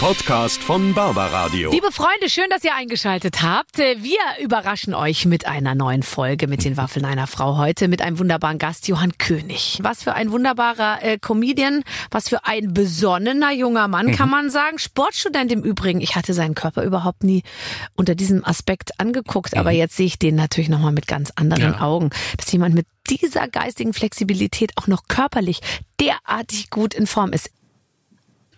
Podcast von Barbaradio. Liebe Freunde, schön, dass ihr eingeschaltet habt. Wir überraschen euch mit einer neuen Folge mit den Waffeln einer Frau heute mit einem wunderbaren Gast, Johann König. Was für ein wunderbarer äh, Comedian, was für ein besonnener junger Mann, kann man sagen. Sportstudent im Übrigen. Ich hatte seinen Körper überhaupt nie unter diesem Aspekt angeguckt, aber jetzt sehe ich den natürlich nochmal mit ganz anderen Ja. Augen. Dass jemand mit dieser geistigen Flexibilität auch noch körperlich derartig gut in Form ist.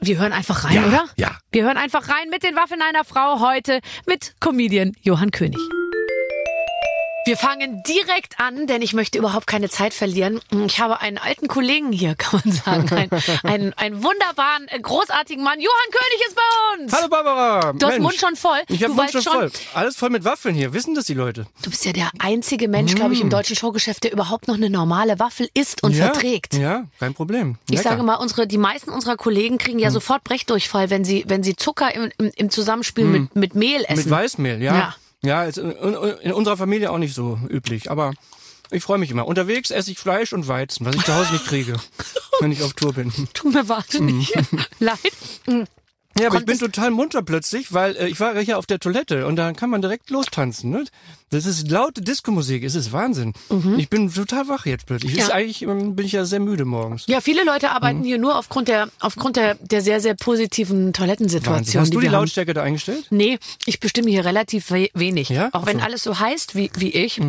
Wir hören einfach rein, Ja, oder? ja. Wir hören einfach rein mit den Waffeln einer Frau heute mit Comedian Johann König. Wir fangen direkt an, denn ich möchte überhaupt keine Zeit verlieren. Ich habe einen alten Kollegen hier, kann man sagen. Einen, einen, einen wunderbaren, äh, großartigen Mann. Johann König ist bei uns. Hallo Barbara. Du hast den Mund schon voll. Ich habe Mund schon voll. Alles voll mit Waffeln hier. Wissen das die Leute? Du bist ja der einzige Mensch, glaube ich, im deutschen Showgeschäft, der überhaupt noch eine normale Waffel isst und ja. verträgt. Ja, kein Problem. Ich Lecker. sage mal, unsere, die meisten unserer Kollegen kriegen ja sofort Brechdurchfall, wenn sie, wenn sie Zucker im, im, im Zusammenspiel mit, mit Mehl essen. Mit Weißmehl, ja. Ja. Ja, ist in, in, in unserer Familie auch nicht so üblich. Aber ich freue mich immer. Unterwegs esse ich Fleisch und Weizen, was ich zu Hause nicht kriege, wenn ich auf Tour bin. Tut mir wahnsinnig leid. Ja, aber ich bin total munter plötzlich, weil äh, ich war hier auf der Toilette und da kann man direkt lostanzen. Ne? Das ist laute Diskomusik, es ist Wahnsinn. Ich bin total wach jetzt plötzlich. Mhm. Ja. Ist eigentlich ähm, bin ich ja sehr müde morgens. Ja, viele Leute arbeiten Mhm. hier nur aufgrund der, aufgrund der, der sehr, sehr positiven Wahnsinn. Toilettensituation. Hast du die haben. Lautstärke da eingestellt? Nee, ich bestimme hier relativ we wenig. Ja? Auch wenn so. Mhm. alles so heißt wie, wie ich,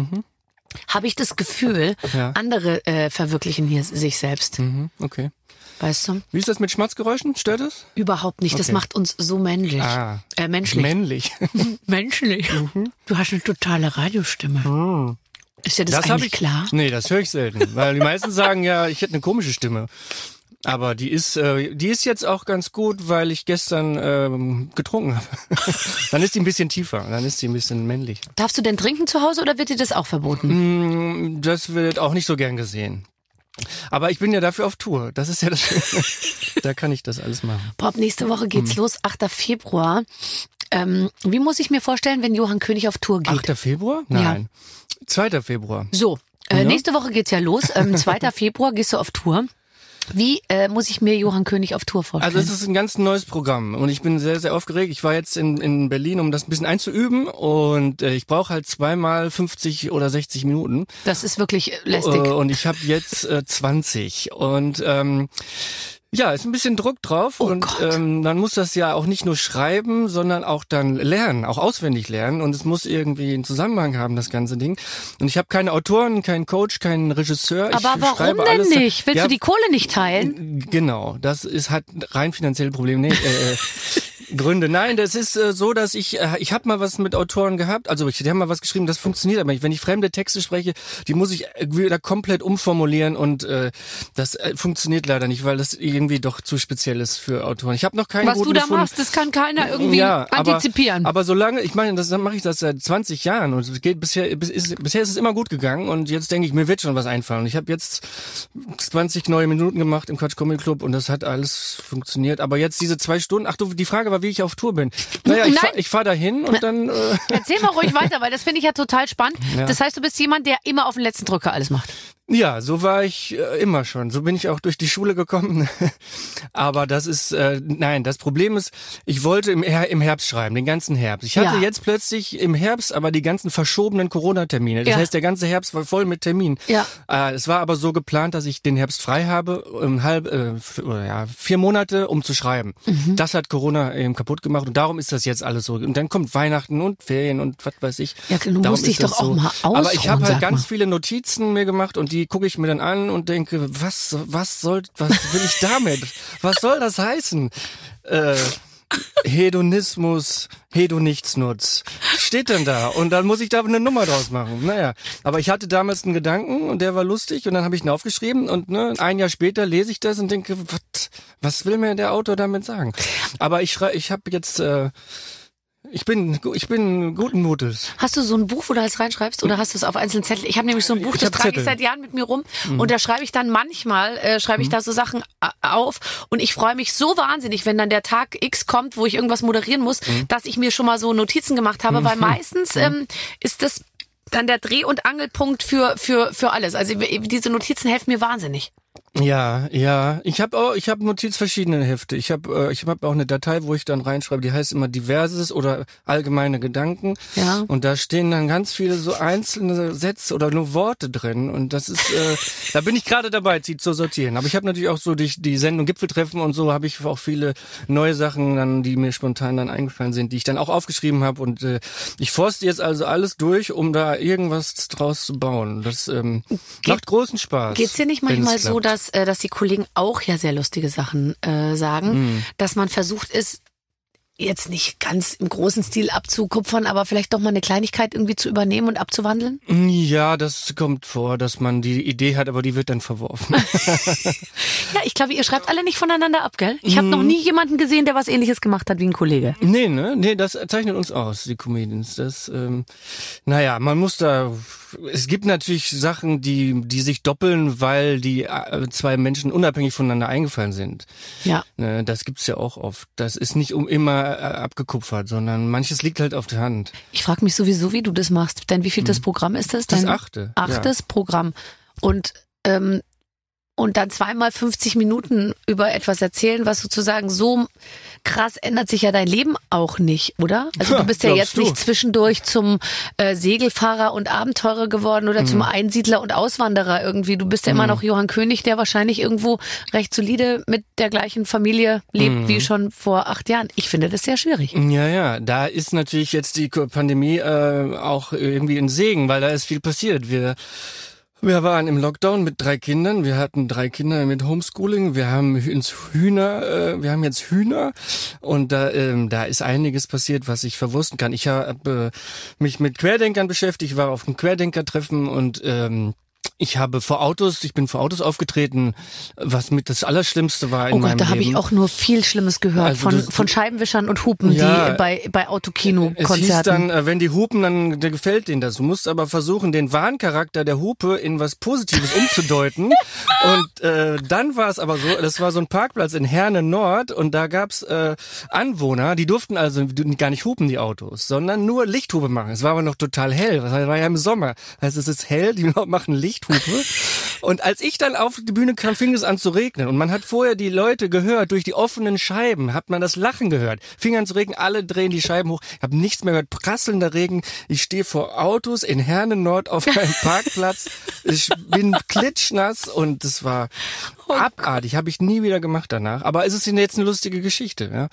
habe ich das Gefühl, Ja. andere äh, verwirklichen hier sich selbst. Mhm, okay. Weißt du? Wie ist das mit Schmatzgeräuschen? Stört das? Überhaupt nicht. Das Okay. macht uns so männlich. Ah. Äh, menschlich. Männlich. menschlich. Du hast eine totale Radiostimme. Ist dir das, Mhm. hab eigentlich klar? Nee, das höre ich selten. Weil die meisten sagen ja, ich hätte eine komische Stimme. Aber die ist, äh, die ist jetzt auch ganz gut, weil ich gestern ähm, getrunken habe. dann ist die ein bisschen tiefer, dann ist die ein bisschen männlich. Darfst du denn trinken zu Hause oder wird dir das auch verboten? Das wird auch nicht so gern gesehen. Aber ich bin ja dafür auf Tour. Das ist ja das Schöne. da kann ich das alles machen. Bob, nächste Woche geht's los, 8. Februar. Ähm, wie muss ich mir vorstellen, wenn Johann König auf Tour geht? 8. Februar? Nein. 2. Februar. So, äh, nächste Woche geht's ja los. Ähm, 2. Februar gehst du auf Tour. Wie äh, muss ich mir Johann König auf Tour vorstellen? Also es ist ein ganz neues Programm und ich bin sehr, sehr aufgeregt. Ich war jetzt in, in Berlin, um das ein bisschen einzuüben und äh, ich brauche halt zweimal 50 oder 60 Minuten. das ist wirklich lästig. Äh, und ich habe jetzt äh, 20 und ähm, ja, ist ein bisschen Druck drauf Oh und Gott. ähm, man muss das ja auch nicht nur schreiben, sondern auch dann lernen, auch auswendig lernen und es muss irgendwie einen Zusammenhang haben, das ganze Ding. Und ich habe keine Autoren, keinen Coach, keinen Regisseur. ich Aber warum schreibe denn alles. nicht? Willst Ja, du die Kohle nicht teilen? Genau, das ist hat rein finanzielle Probleme. Nee, äh, äh, Gründe. Nein, das ist äh, so, dass ich äh, ich habe mal was mit Autoren gehabt. Also ich, die haben mal was geschrieben, das funktioniert aber nicht. Wenn ich fremde Texte spreche, die muss ich äh, wieder komplett umformulieren und äh, das äh, funktioniert leider nicht, weil das irgendwie doch zu speziell ist für Autoren. Ich habe noch keinen Was guten du da gefunden. machst, das kann keiner irgendwie antizipieren. Aber, aber solange, ich meine, das mache ich das seit 20 Jahren und es geht bisher, bis, ist, bisher ist es immer gut gegangen und jetzt denke ich, mir wird schon was einfallen. Ich habe jetzt 20 neue Minuten gemacht im Quatsch Comedy Club und das hat alles funktioniert. Aber jetzt diese zwei Stunden, ach du, die Frage war, wie ich auf Tour bin. Naja, ich fahre fahr dahin und dann, äh, Erzähl mal ruhig weiter, weil das finde ich ja total spannend. Ja. Das heißt, du bist jemand, der immer auf den letzten Drücker alles macht. Ja, so war ich äh, immer schon. So bin ich auch durch die Schule gekommen. Aber das ist, äh, nein, das Problem ist, ich wollte im, Her im Herbst schreiben, den ganzen Herbst. Ich hatte Ja. jetzt plötzlich im Herbst aber die ganzen verschobenen Corona-Termine. Das Ja. heißt, der ganze Herbst war voll mit Terminen. Ja. Äh, es war aber so geplant, dass ich den Herbst frei habe, um halb, äh, oder ja, vier Monate, um zu schreiben. Mhm. Das hat Corona eben kaputt gemacht und darum ist das jetzt alles so. Und dann kommt Weihnachten und Ferien und was weiß ich. Ja, du Darum musst dich doch auch mal Aber ich ausruhen, habe halt ganz mal. viele Notizen mir gemacht und die gucke ich mir dann an und denke, was, was soll, was will ich damit? was soll das heißen? Äh, Hedonismus, Hedonichtsnutz. Steht denn da? Und dann muss ich da eine Nummer draus machen. Naja, aber ich hatte damals einen Gedanken und der war lustig und dann habe ich ihn aufgeschrieben und ne, ein Jahr später lese ich das und denke, was, was will mir der Autor damit sagen? Aber ich ich habe jetzt, äh, ich bin, ich bin guten Mutes. Hast du so ein Buch, wo du alles reinschreibst oder hast du es auf einzelnen Zettel? Ich habe nämlich so ein Buch, Ich das trage ich Zettel. seit Jahren mit mir rum und da schreibe ich dann manchmal, äh, schreibe ich da so Sachen a- auf und ich freue mich so wahnsinnig, wenn dann der Tag X kommt, wo ich irgendwas moderieren muss, dass ich mir schon mal so Notizen gemacht habe, weil meistens ähm, ist das dann der Dreh- und Angelpunkt für, für, für alles. Also diese Notizen helfen mir wahnsinnig. Ja, ja. Ich habe auch, ich habe Notiz verschiedene Hefte. Ich habe, äh, ich habe auch eine Datei, wo ich dann reinschreibe. Die heißt immer Diverses oder allgemeine Gedanken. Ja. Und da stehen dann ganz viele so einzelne Sätze oder nur Worte drin. Und das ist, äh, da bin ich gerade dabei, sie zu sortieren. Aber ich habe natürlich auch so durch die Sendung Gipfeltreffen und so habe ich auch viele neue Sachen dann, die mir spontan dann eingefallen sind, die ich dann auch aufgeschrieben habe. Und äh, ich forste jetzt also alles durch, um da irgendwas draus zu bauen. Das ähm, macht großen Spaß. Geht's dir nicht manchmal so, klappt. Dass, äh, dass die Kollegen auch ja sehr lustige Sachen äh, sagen, Mhm. dass man versucht ist, jetzt nicht ganz im großen Stil abzukupfern, aber vielleicht doch mal eine Kleinigkeit irgendwie zu übernehmen und abzuwandeln? Ja, das kommt vor, dass man die Idee hat, aber die wird dann verworfen. Ja, ich glaube, ihr schreibt alle nicht voneinander ab, gell? Ich habe noch nie jemanden gesehen, der was ähnliches gemacht hat wie ein Kollege. nee, ne? Nee, das zeichnet uns aus, die Comedians. Das, ähm, naja, man muss da. Es gibt natürlich Sachen, die, die sich doppeln, weil die äh, zwei Menschen unabhängig voneinander eingefallen sind. Ja. Ne, das gibt's ja auch oft. Das ist nicht um immer äh, abgekupfert, sondern manches liegt halt auf der Hand. Ich frage mich sowieso, wie du das machst. Denn wie viel das Programm ist das? Das Dein achte. achtes Programm. Und ähm, und dann zweimal 50 Minuten über etwas erzählen, was sozusagen so krass ändert sich ja dein Leben auch nicht, oder? Also Ja, du bist ja jetzt nicht du? zwischendurch zum äh, Segelfahrer und Abenteurer geworden oder Mhm. zum Einsiedler und Auswanderer irgendwie. Du bist ja immer noch Johann König, der wahrscheinlich irgendwo recht solide mit der gleichen Familie lebt Mhm. wie schon vor acht Jahren. Ich finde das sehr schwierig. Ja, ja, da ist natürlich jetzt die Pandemie äh, auch irgendwie ein Segen, weil da ist viel passiert. Wir wir waren im Lockdown mit drei Kindern. Wir hatten drei Kinder mit Homeschooling. Wir haben ins Hühner, äh, wir haben jetzt Hühner und da, ähm, da ist einiges passiert, was ich verwursten kann. Ich habe äh, mich mit Querdenkern beschäftigt, war auf einem Querdenker-Treffen und ähm, ich habe vor Autos, ich bin vor Autos aufgetreten, was mit das Allerschlimmste war in Oh meinem Gott, da habe ich Leben. auch nur viel Schlimmes gehört Also von, das- von Scheibenwischern und Hupen, Ja. die bei, bei Es hieß Autokino-Konzerten. dann, äh, wenn die hupen, dann gefällt denen das. Du musst aber versuchen, den Warncharakter der Hupe in was Positives umzudeuten. und äh, dann war es aber so, das war so ein Parkplatz in Herne Nord und da gab's äh, Anwohner, die durften also gar nicht hupen, die Autos, sondern nur Lichthupe machen. Es war aber noch total hell, das war ja im Sommer. Also es ist hell, die machen Lichthupe. Und als ich dann auf die Bühne kam, fing es an zu regnen. Und man hat vorher die Leute gehört, durch die offenen Scheiben hat man das Lachen gehört. Fing an zu regnen, alle drehen die Scheiben hoch. Ich habe nichts mehr gehört, prasselnder Regen. Ich stehe vor Autos in Herne Nord auf einem Parkplatz. Ich bin klitschnass und das war abartig. Habe ich nie wieder gemacht danach. Aber es ist jetzt eine lustige Geschichte. Ja.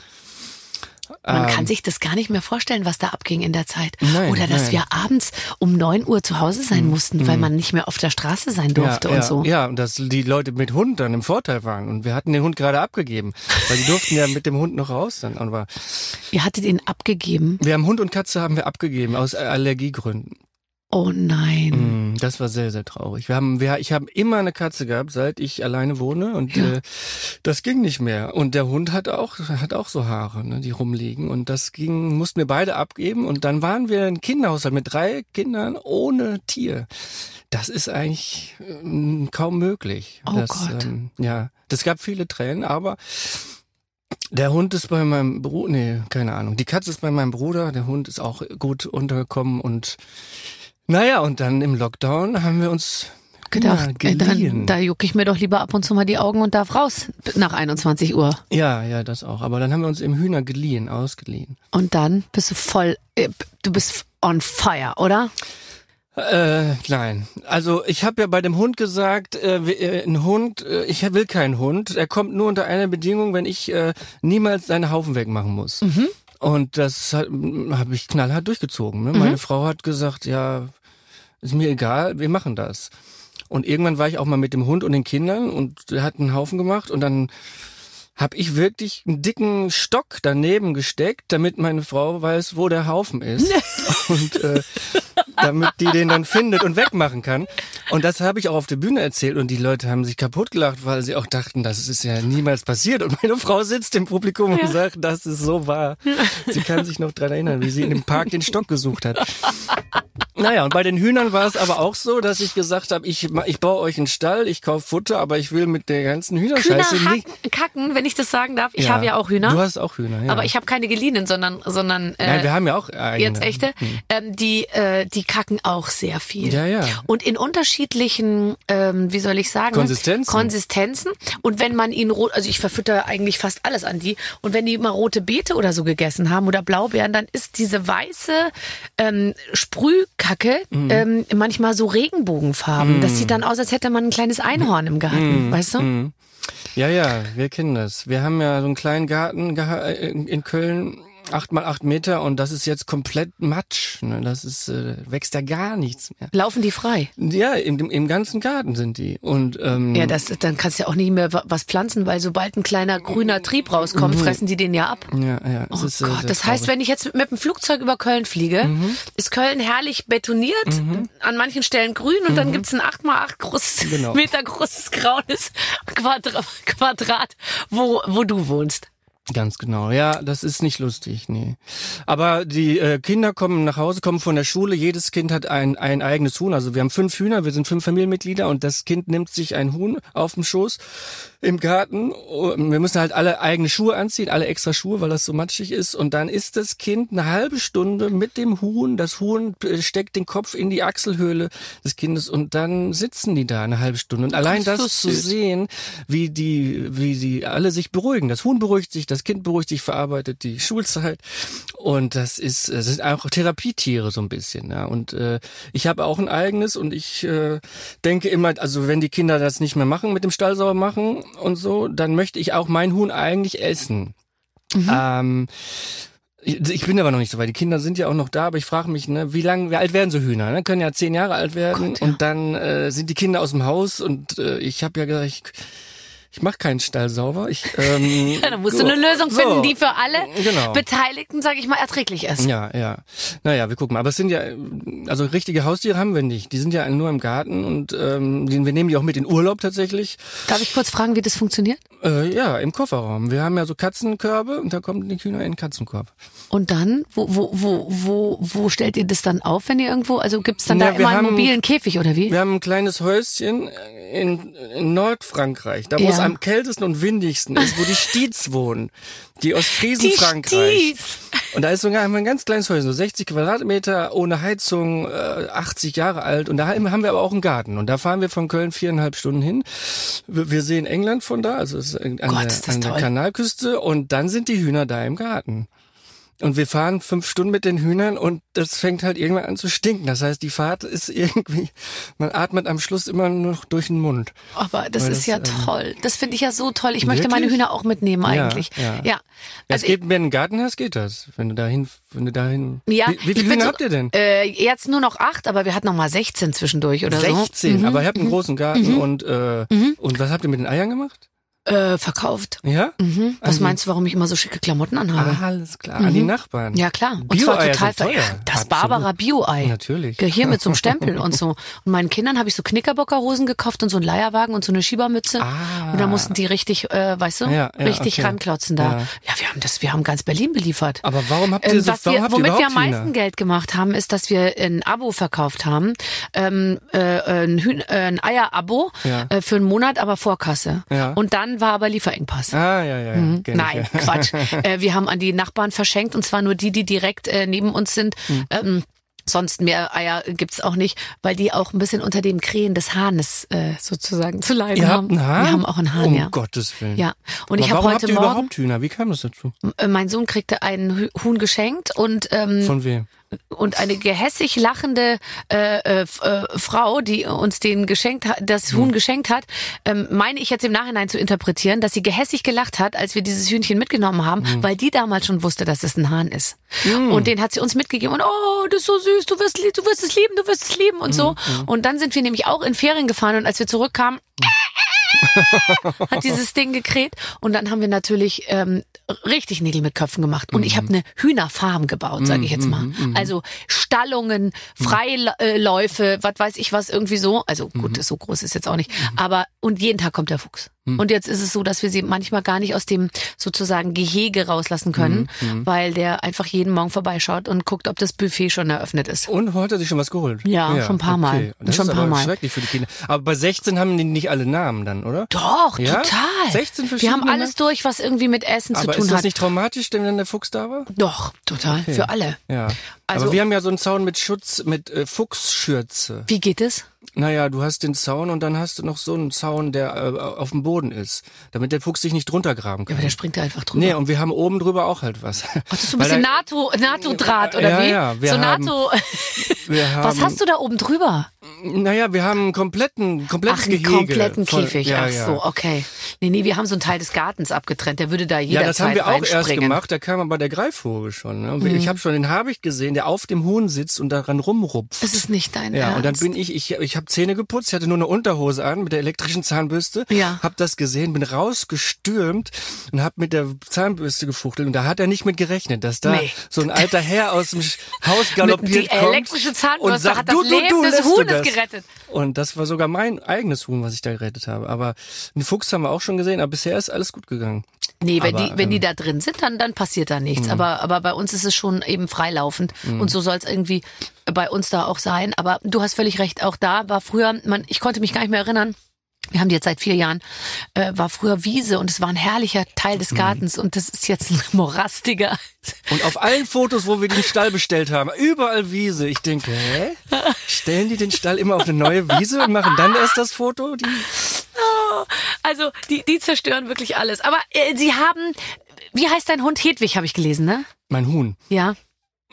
Man Ähm, kann sich das gar nicht mehr vorstellen, was da abging in der Zeit. Nein, Oder dass nein. wir abends um neun Uhr zu Hause sein mussten, weil man nicht mehr auf der Straße sein durfte ja, und ja, so. Ja, und dass die Leute mit Hund dann im Vorteil waren. Und wir hatten den Hund gerade abgegeben. Weil die durften ja mit dem Hund noch raus dann. Aber Ihr hattet ihn abgegeben. wir haben Hund und Katze haben wir abgegeben aus Allergiegründen. Oh nein. Mm, Das war sehr, sehr traurig. Wir haben, wir, ich habe immer eine Katze gehabt, seit ich alleine wohne und Ja. äh, das ging nicht mehr. Und der Hund hat auch, hat auch so Haare, ne, die rumliegen. Und das ging, mussten wir beide abgeben. Und dann waren wir ein Kinderhaushalt mit drei Kindern ohne Tier. Das ist eigentlich ähm, kaum möglich. Oh das, Gott. Ähm, ja, das gab viele Tränen, aber der Hund ist bei meinem Bruder, nee, keine Ahnung. Die Katze ist bei meinem Bruder, der Hund ist auch gut untergekommen und naja, und dann im Lockdown haben wir uns Gedacht, ja, äh, dann, da jucke ich mir doch lieber ab und zu mal die Augen und darf raus nach 21 Uhr. ja, ja, das auch. Aber dann haben wir uns im Hühner geliehen, ausgeliehen. Und dann bist du voll, äh, du bist on fire, oder? Äh, nein. Also ich habe ja bei dem Hund gesagt, äh, äh, ein Hund, äh, ich will keinen Hund. Er kommt nur unter einer Bedingung, wenn ich äh, niemals seine Haufen wegmachen muss. Und das habe ich knallhart durchgezogen. Ne? Meine Frau hat gesagt, ja, ist mir egal, wir machen das. Und irgendwann war ich auch mal mit dem Hund und den Kindern und der hat einen Haufen gemacht und dann habe ich wirklich einen dicken Stock daneben gesteckt, damit meine Frau weiß, wo der Haufen ist. und äh, damit die den dann findet und wegmachen kann. Und das habe ich auch auf der Bühne erzählt und die Leute haben sich kaputt gelacht, weil sie auch dachten, das ist ja niemals passiert. Und meine Frau sitzt im Publikum und sagt, das ist so wahr. Sie kann sich noch dran erinnern, wie sie in dem Park den Stock gesucht hat. Naja, und bei den Hühnern war es aber auch so, dass ich gesagt habe, ich, ich baue euch einen Stall, ich kaufe Futter, aber ich will mit der ganzen Hühner Hühnerscheiße nicht. hacken, kacken, wenn ich das sagen darf. Ich habe ja auch Hühner. Du hast auch Hühner, ja. Aber ich habe keine geliehenen, sondern, sondern äh, Nein, wir haben ja auch eigene. jetzt echte. Ähm, die, äh, die kacken auch sehr viel. Ja, ja. Und in unterschiedlichen, ähm, wie soll ich sagen? Konsistenzen. Konsistenzen. Und wenn man ihnen rot, also ich verfütter eigentlich fast alles an die. Und wenn die mal rote Beete oder so gegessen haben oder Blaubeeren, dann ist diese weiße ähm, Sprühkacke Mhm. ähm, manchmal so Regenbogenfarben. Das sieht dann aus, als hätte man ein kleines Einhorn im Garten, Mhm. weißt du? Ja, ja, wir kennen das. Wir haben ja so einen kleinen Garten in in Köln, acht mal acht Meter, und das ist jetzt komplett Matsch. Ne? Das ist, äh, wächst da gar nichts mehr. Laufen die frei? Ja, im, im- ganzen Garten sind die. Und ähm, Ja, das, dann kannst du ja auch nicht mehr wa- was pflanzen, weil sobald ein kleiner grüner Trieb rauskommt, fressen die den ja ab. ja, ja. Oh ist, äh, Gott, das heißt, wenn ich jetzt mit dem Flugzeug über Köln fliege, Mhm. ist Köln herrlich betoniert, an manchen Stellen grün und dann gibt's ein 8x8 großes, Mhm. Genau. Meter großes graues Quadra Quadrat, wo, wo du wohnst. Ganz genau. Ja, das ist nicht lustig, nee. Aber die äh, Kinder kommen nach Hause, kommen von der Schule. Jedes Kind hat ein, ein eigenes Huhn. Also wir haben fünf Hühner, wir sind fünf Familienmitglieder und das Kind nimmt sich ein Huhn auf dem Schoß im Garten. Und Wir müssen halt alle eigene Schuhe anziehen, alle extra Schuhe, weil das so matschig ist. Und dann ist das Kind eine halbe Stunde mit dem Huhn. Das Huhn äh, steckt den Kopf in die Achselhöhle des Kindes und dann sitzen die da eine halbe Stunde. Und allein das zu sehen, wie die, wie die alle sich beruhigen. Das Huhn beruhigt sich, das Kind beruhigt sich, verarbeitet die Schulzeit. Und das ist, das sind auch Therapietiere so ein bisschen. Ja. Und äh, ich habe auch ein eigenes und ich äh, denke immer, also wenn die Kinder das nicht mehr machen mit dem Stall sauber machen und so, dann möchte ich auch mein Huhn eigentlich essen. Ähm, ich bin aber noch nicht so weit. Die Kinder sind ja auch noch da, aber ich frage mich, ne, wie lang, wie alt werden so Hühner? Ne? Können ja zehn Jahre alt werden Gott, ja. und dann äh, sind die Kinder aus dem Haus und äh, ich habe ja gesagt, ich, ich mache keinen Stall sauber. Ich, ähm, Ja, dann musst so, du eine Lösung so. finden, die für alle Genau. Beteiligten, sage ich mal, erträglich ist. Ja, ja. Naja, wir gucken. Aber es sind ja, also richtige Haustiere haben wir nicht. Die sind ja nur im Garten und ähm, die, wir nehmen die auch mit in Urlaub tatsächlich. Darf ich kurz fragen, wie das funktioniert? Äh, ja, im Kofferraum. Wir haben ja so Katzenkörbe und da kommen die Hühner in den Katzenkorb. Und dann, wo, wo, wo, wo, wo stellt ihr das dann auf, wenn ihr irgendwo, also gibt's dann Ja, da immer einen haben- mobilen Käfig oder wie? Wir haben ein kleines Häuschen in, in Nordfrankreich, da Ja. Es am kältesten und windigsten ist, wo die Stiez wohnen. Die Ostfriesen Die Frankreich. Sties. Und da ist sogar ein ganz kleines Häuschen, so 60 Quadratmeter, ohne Heizung, äh, 80 Jahre alt. Und da haben wir aber auch einen Garten. Und da fahren wir von Köln viereinhalb Stunden hin. Wir sehen England von da, also an, Gott, der, an der. Kanalküste. Und dann sind die Hühner da im Garten. Und wir fahren fünf Stunden mit den Hühnern und das fängt halt irgendwann an zu stinken. Das heißt, die Fahrt ist irgendwie, man atmet am Schluss immer noch durch den Mund. Aber das Weil ist das, ja ähm, toll. Das finde ich ja so toll. Ich möchte meine? Hühner auch mitnehmen eigentlich. Ja, ja. ja. Ja, Also es geht, wenn du einen Garten hast, geht das. Wenn du dahin, wenn du dahin. Ja, wie, wie viele Hühner so- habt ihr denn? Äh, jetzt nur noch acht, aber wir hatten noch mal 16 zwischendurch oder 16, so. aber ihr habt einen Mhm. großen Garten und äh, und was habt ihr mit den Eiern gemacht? Äh, verkauft. Ja? Mhm. Was Also- meinst du, warum ich immer so schicke Klamotten anhabe? Ah, alles klar. An die Nachbarn. Mhm. Ja, klar. Und zwar total teuer. Das Absolut. Barbara Bio-Ei. Natürlich. Hier mit so einem Stempel und so. Und meinen Kindern habe ich so Knickerbockerhosen gekauft und so einen Leierwagen und so eine Schiebermütze. Ah. Und da mussten die richtig, äh, weißt du, Ja, ja, richtig okay. ranklotzen da. Ja. Ja. wir haben das, wir haben ganz Berlin beliefert. Aber warum habt ihr Ähm, so, was wir, womit wir am meisten Hühner? Geld gemacht haben, ist, dass wir ein Abo verkauft haben. Ähm, äh, ein, Hühn, äh, ein Eier-Abo Ja. äh, für einen Monat, aber Vorkasse. Ja. Und dann war aber Lieferengpass. Ah, ja, ja. ja. kenn ich, Nein, ja. Quatsch. äh, wir haben an die Nachbarn verschenkt und zwar nur die, die direkt äh, neben uns sind. Hm. Ähm, Sonst mehr Eier gibt's auch nicht, weil die auch ein bisschen unter dem Krähen des Hahnes äh, sozusagen zu leiden Ihr haben. habt einen Hahn? Wir haben auch einen Hahn, um ja. Gottes Willen. Ja. Und Aber ich habe warum habt heute ihr Morgen, überhaupt Hühner? Wie kam das dazu? äh, mein Sohn kriegte einen Huhn geschenkt und ähm, Von wem? Und eine gehässig lachende äh, äh, äh, Frau, die uns den geschenkt hat, das Hm. Huhn geschenkt hat, ähm, meine ich jetzt im Nachhinein zu interpretieren, dass sie gehässig gelacht hat, als wir dieses Hühnchen mitgenommen haben, Hm. weil die damals schon wusste, dass es ein Hahn ist. Und den hat sie uns mitgegeben und oh, das ist so süß, du wirst, du wirst es lieben, du wirst es lieben und so. Hm, Und dann sind wir nämlich auch in Ferien gefahren und als wir zurückkamen, hat dieses Ding gekräht. Und dann haben wir natürlich ähm, richtig Nägel mit Köpfen gemacht. Und ich habe eine Hühnerfarm gebaut, sage ich jetzt mal. Also Stallungen, Freiläufe, was weiß ich was irgendwie so. Also gut, so groß ist jetzt auch nicht, aber und jeden Tag kommt der Fuchs. Und jetzt ist es so, dass wir sie manchmal gar nicht aus dem sozusagen Gehege rauslassen können, Hm, weil der einfach jeden Morgen vorbeischaut und guckt, ob das Buffet schon eröffnet ist. Und heute hat sich schon was geholt. Ja, schon ein paar Mal. Okay. Das Schon ist ein paar aber Mal. schrecklich für die Kinder. Aber bei 16 haben die nicht alle Namen dann, oder? Doch, Ja? total. 16 wir haben verschiedene? alles durch, was irgendwie mit Essen Aber zu tun ist das hat. nicht traumatisch, denn wenn der Fuchs da war? Doch, total. Für alle. Ja. Also- aber wir haben ja so einen Zaun mit Schutz, mit äh, Fuchsschürze. Wie geht es? Naja, du hast den Zaun und dann hast du noch so einen Zaun, der äh, auf dem Boden ist, damit der Fuchs sich nicht drunter graben Ja, kann. aber der springt da einfach drüber. nee, und wir haben oben drüber auch halt was. Ach, das ist so ein bisschen da- NATO, NATO-Draht, oder Ja, wie? ja, wir so haben- NATO. Wir haben, Was hast du da oben drüber? Naja, wir haben einen kompletten, komplettes Ach, einen Gehege. kompletten voll- Käfig. Ja, Ach ja. so, okay. Nee, nee, wir haben so einen Teil des Gartens abgetrennt. Der würde da Ja, jederzeit das haben wir auch erst. Mhm. gemacht. Da kam aber der Greifvogel schon. Ne? Und Ich habe schon den Habicht gesehen, der auf dem Huhn sitzt und daran rumrupft. Das ist nicht dein Ja, Ernst. und dann bin ich, ich, ich habe Zähne geputzt, ich hatte nur eine Unterhose an mit der elektrischen Zahnbürste, Ja. hab das gesehen, bin rausgestürmt und hab mit der Zahnbürste gefuchtelt und da hat er nicht mit gerechnet, dass da Nee. so ein alter Herr aus dem Haus galoppiert die kommt elektrische Zahnbürste und sagt, hat das du, du, Leben du, des lässt du Huhnes das. gerettet. Und das war sogar mein eigenes Huhn, was ich da gerettet habe. Aber einen Fuchs haben wir auch schon gesehen, aber bisher ist alles gut gegangen. Nee, wenn, Aber, die, wenn die ähm, da drin sind, dann, dann passiert da nichts. Aber, aber bei uns ist es schon eben freilaufend. Und so soll es irgendwie bei uns da auch sein. Aber du hast völlig recht, auch da war früher, man, ich konnte mich gar nicht mehr erinnern, wir haben die jetzt seit vier Jahren, äh, war früher Wiese und es war ein herrlicher Teil des Gartens und das ist jetzt ein morastiger. Und auf allen Fotos, wo wir den Stall bestellt haben, überall Wiese. Ich denke, hä? Stellen die den Stall immer auf eine neue Wiese und machen dann erst das Foto? Die Also die, die zerstören wirklich alles. Aber äh, sie haben, wie heißt dein Hund? Hedwig habe ich gelesen, ne? mein Huhn. Ja.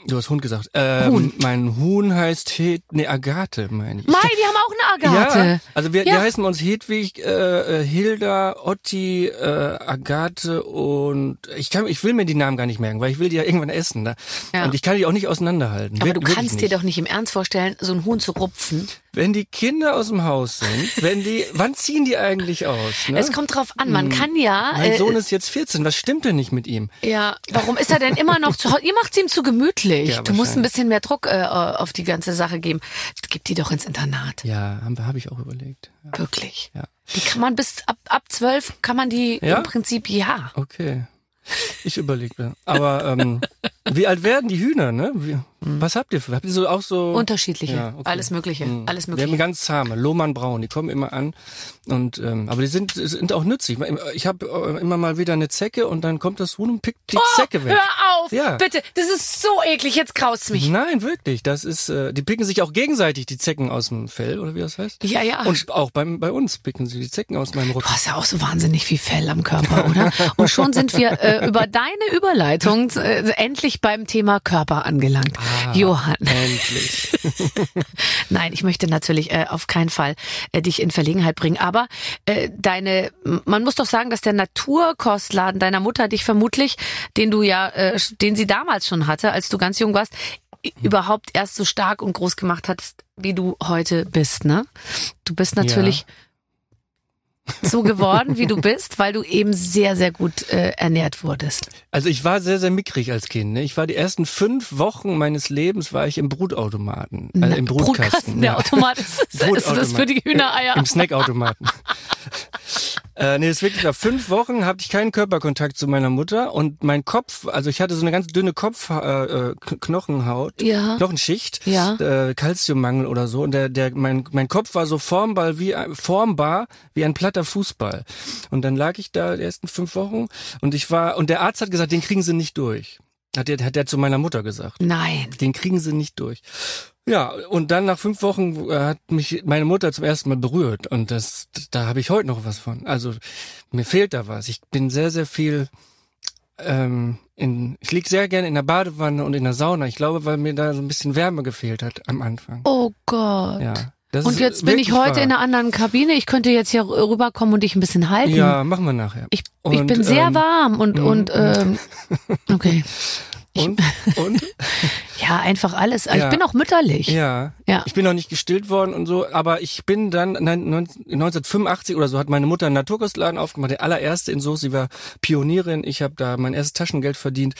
Du hast Hund gesagt. Ähm, Huhn. Mein Huhn heißt Het, nee, Agathe, meine ich. Mai, wir haben auch eine Agathe. Ja, also wir, Ja. wir heißen bei uns Hedwig, äh, äh, Hilda, Otti, äh, Agathe und ich kann, ich will mir die Namen gar nicht merken, weil ich will die ja irgendwann essen. Ne? Ja. Und ich kann die auch nicht auseinanderhalten. Aber Wir- du kannst dir doch nicht im Ernst vorstellen, so ein Huhn zu rupfen. Wenn die Kinder aus dem Haus sind, wenn die, wann ziehen die eigentlich aus? Ne? Es kommt drauf an, man kann ja. mein äh, Sohn ist jetzt 14, was stimmt denn nicht mit ihm? Ja, warum ist er denn immer noch zu Hause? Ihr macht's ihm zu gemütlich. Ja, du musst ein bisschen mehr Druck äh, auf die ganze Sache geben. Gib die doch ins Internat. Ja, habe hab ich auch überlegt. Ja. Wirklich. Ja. Die kann man bis ab, ab zwölf kann man die Ja? im Prinzip ja. Okay. Ich überlege. Aber ähm, wie alt werden die Hühner, ne? Wie, was habt ihr für? Habt ihr so auch so Unterschiedliche. Ja, okay. Alles Mögliche. Hm. Alles Wir Mögliche. haben ganz zahme, Lohmann Braun, die kommen immer an und ähm, aber die sind sind auch nützlich. Ich habe immer mal wieder eine Zecke und dann kommt das Huhn und pickt die Zecke weg. Oh, Hör auf! Ja. Bitte, das ist so eklig, jetzt graust mich. Nein, wirklich. Das ist, äh, die picken sich auch gegenseitig die Zecken aus dem Fell oder wie das heißt. Ja, ja. Und auch beim, bei uns picken sie die Zecken aus meinem Du Rücken. hast ja auch so wahnsinnig viel Fell am Körper, oder? Und schon sind wir äh, über deine Überleitung äh, endlich beim Thema Körper angelangt. Ah. Johann. Endlich. Nein, ich möchte natürlich äh, auf keinen Fall äh, dich in Verlegenheit bringen. Aber äh, deine, man muss doch sagen, dass der Naturkostladen deiner Mutter dich vermutlich, den du ja, äh, den sie damals schon hatte, als du ganz jung warst, i- überhaupt erst so stark und groß gemacht hat, wie du heute bist. Ne? Du bist natürlich so geworden, wie du bist, weil du eben sehr, sehr gut äh, ernährt wurdest. Also ich war sehr, sehr mickrig als Kind. Ne? Ich war die ersten fünf Wochen meines Lebens war ich im Brutautomaten, äh, im Brutkasten. Der ja. Automat ist, ist das für die Hühnereier. Im Snackautomaten. äh, nee, das ist wirklich wahr. Fünf Wochen hatte ich keinen Körperkontakt zu meiner Mutter und mein Kopf, also ich hatte so eine ganz dünne Kopf, äh, äh, Ja. Knochenschicht, Ja. äh, Kalziummangel oder so. Und der, der, mein, mein Kopf war so formbar wie, ein- formbar wie ein platter Fußball. Und dann lag ich da die ersten fünf Wochen und ich war, und der Arzt hat gesagt, den kriegen sie nicht durch. Hat der, hat der zu meiner Mutter gesagt. Nein. Den kriegen sie nicht durch. Ja, und dann nach fünf Wochen äh, hat mich meine Mutter zum ersten Mal berührt und das, da habe ich heute noch was von. Also mir fehlt da was. Ich bin sehr, sehr viel ähm, in, ich lieg sehr gerne in der Badewanne und in der Sauna. Ich glaube, weil mir da so ein bisschen Wärme gefehlt hat am Anfang. Oh Gott. Ja. Das Und jetzt bin ich heute wahr. in einer anderen Kabine. Ich könnte jetzt hier rüberkommen und dich ein bisschen halten. Ja, machen wir nachher. Ich, ich Und, bin sehr ähm, warm und, und ähm, okay. Und, und Ja, einfach alles. Ich Ja. bin auch mütterlich. ja, Ja. Ich bin noch nicht gestillt worden und so, aber ich bin dann nein, 1985 oder so hat meine Mutter einen Naturkostladen aufgemacht, der allererste in Soest. Sie war Pionierin. Ich habe da mein erstes Taschengeld verdient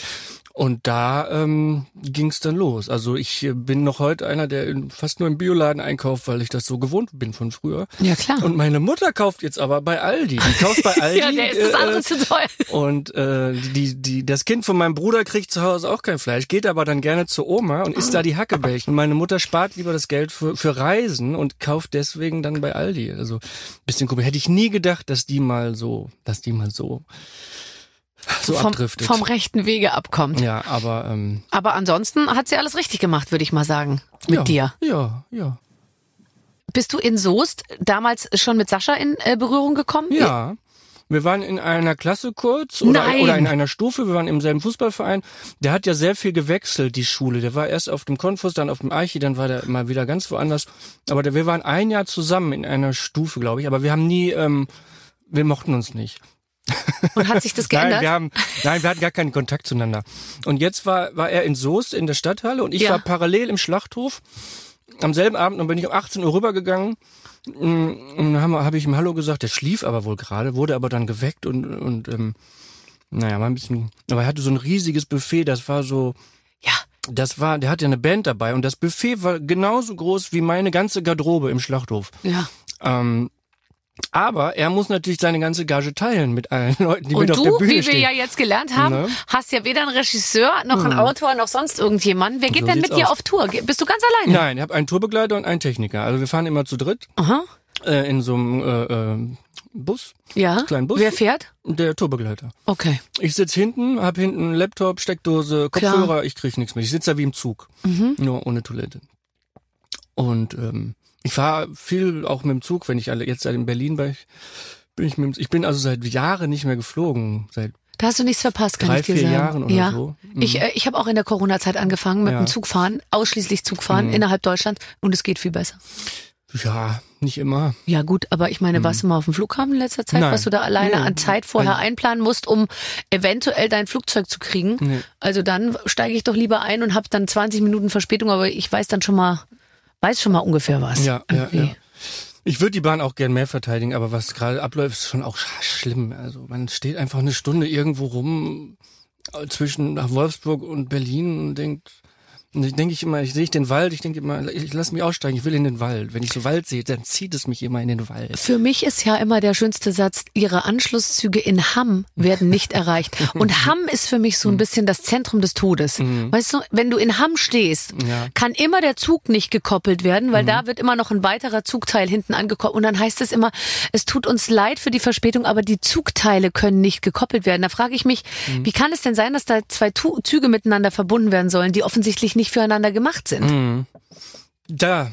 und da ähm, ging es dann los. Also ich äh, bin noch heute einer, der fast nur im Bioladen einkauft, weil ich das so gewohnt bin von früher. Ja, klar. Und meine Mutter kauft jetzt aber bei Aldi. Die kauft bei Aldi. ja, der ist das andere äh, zu teuer. und äh, die, die, das Kind von meinem Bruder kriegt zu Hause auch kein Fleisch, geht aber dann gerne zur Oma und isst da die Hackebällchen. Und meine Mutter spart lieber das Geld für, für Reisen und kauft deswegen dann bei Aldi. Also bisschen komisch. Hätte ich nie gedacht, dass die mal so, dass die mal so so vom, abdriftet. vom rechten Wege abkommt. ja, aber ähm, Aber ansonsten hat sie alles richtig gemacht, würde ich mal sagen. Mit ja, dir. Ja, ja. Bist du in Soest damals schon mit Sascha in äh, Berührung gekommen? Ja. Wir waren in einer Klasse kurz oder, Nein. oder in einer Stufe, wir waren im selben Fußballverein. Der hat ja sehr viel gewechselt, die Schule. Der war erst auf dem Konfus, dann auf dem Eichi, dann war der mal wieder ganz woanders. Aber der, wir waren ein Jahr zusammen in einer Stufe, glaube ich. Aber wir haben nie, ähm, wir mochten uns nicht. Und hat sich das Nein, geändert? wir haben, nein, wir hatten gar keinen Kontakt zueinander. Und jetzt war, war er in Soest in der Stadthalle und ich Ja. war parallel im Schlachthof. Am selben Abend und bin ich um 18 Uhr rübergegangen. Mm, Und dann habe hab ich ihm Hallo gesagt, der schlief aber wohl gerade, wurde aber dann geweckt und, und ähm, naja, war ein bisschen. Aber er hatte so ein riesiges Buffet, das war so. Ja. Das war, der hatte ja eine Band dabei und das Buffet war genauso groß wie meine ganze Garderobe im Schlachthof. ja. Ähm, aber er muss natürlich seine ganze Gage teilen mit allen Leuten, die Und mit auf der du, Bühne wie wir stehen. ja jetzt gelernt haben, Ne? hast ja weder einen Regisseur noch einen Autor noch sonst irgendjemanden. Wer geht So denn mit sieht's dir aus. auf Tour? Bist du ganz alleine? Nein, ich habe einen Tourbegleiter und einen Techniker. Also wir fahren immer zu dritt Aha. äh, in so einem äh, äh, Bus, Ja. Kleinen Bus. Wer fährt? der Tourbegleiter. Okay. Ich sitz hinten, hab hinten Laptop, Steckdose, Klar. Mhm. Kopfhörer, ich krieg nichts mehr. Ich sitze da wie im Zug, nur ohne Toilette. Und ähm, ich fahre viel auch mit dem Zug, wenn ich alle jetzt in Berlin bin. Bin ich, mit, dem- ich bin also seit Jahren nicht mehr geflogen, seit Da hast du nichts verpasst, kann drei, ich dir vier sagen. Jahren oder ja. so. Mhm. Ich, äh, ich habe auch in der Corona-Zeit angefangen mit Ja. dem Zugfahren, ausschließlich Zugfahren Mhm. innerhalb Deutschlands und es geht viel besser. Ja, nicht immer. Ja gut, aber ich meine, warst du mal auf dem Flughafen in letzter Zeit, Mhm. Nein. was du da alleine Nee. an Zeit vorher Also- einplanen musst, um eventuell dein Flugzeug zu kriegen? Nee. Also dann steige ich doch lieber ein und habe dann 20 Minuten Verspätung, aber ich weiß dann schon mal, weiß schon mal ungefähr was. Ja, ja, Irgendwie. ja. Ich würde die Bahn auch gern mehr verteidigen, aber was gerade abläuft, ist schon auch sch- schlimm. Also man steht einfach eine Stunde irgendwo rum äh, zwischen nach Wolfsburg und Berlin und denkt, denke ich immer, ich sehe ich den Wald, ich denke immer, ich lass mich aussteigen, ich will in den Wald. Wenn ich so Wald sehe, dann zieht es mich immer in den Wald. Für mich ist ja immer der schönste Satz, ihre Anschlusszüge in Hamm werden nicht erreicht. Und Hamm ist für mich so ein bisschen das Zentrum des Todes. Weißt du, wenn du in Hamm stehst, Ja. kann immer der Zug nicht gekoppelt werden, weil da wird immer noch ein weiterer Zugteil hinten angekoppelt. Und dann heißt es immer, es tut uns leid für die Verspätung, aber die Zugteile können nicht gekoppelt werden. Da frage ich mich, wie kann es denn sein, dass da zwei Züge miteinander verbunden werden sollen, die offensichtlich nicht füreinander gemacht sind? Mhm. Da,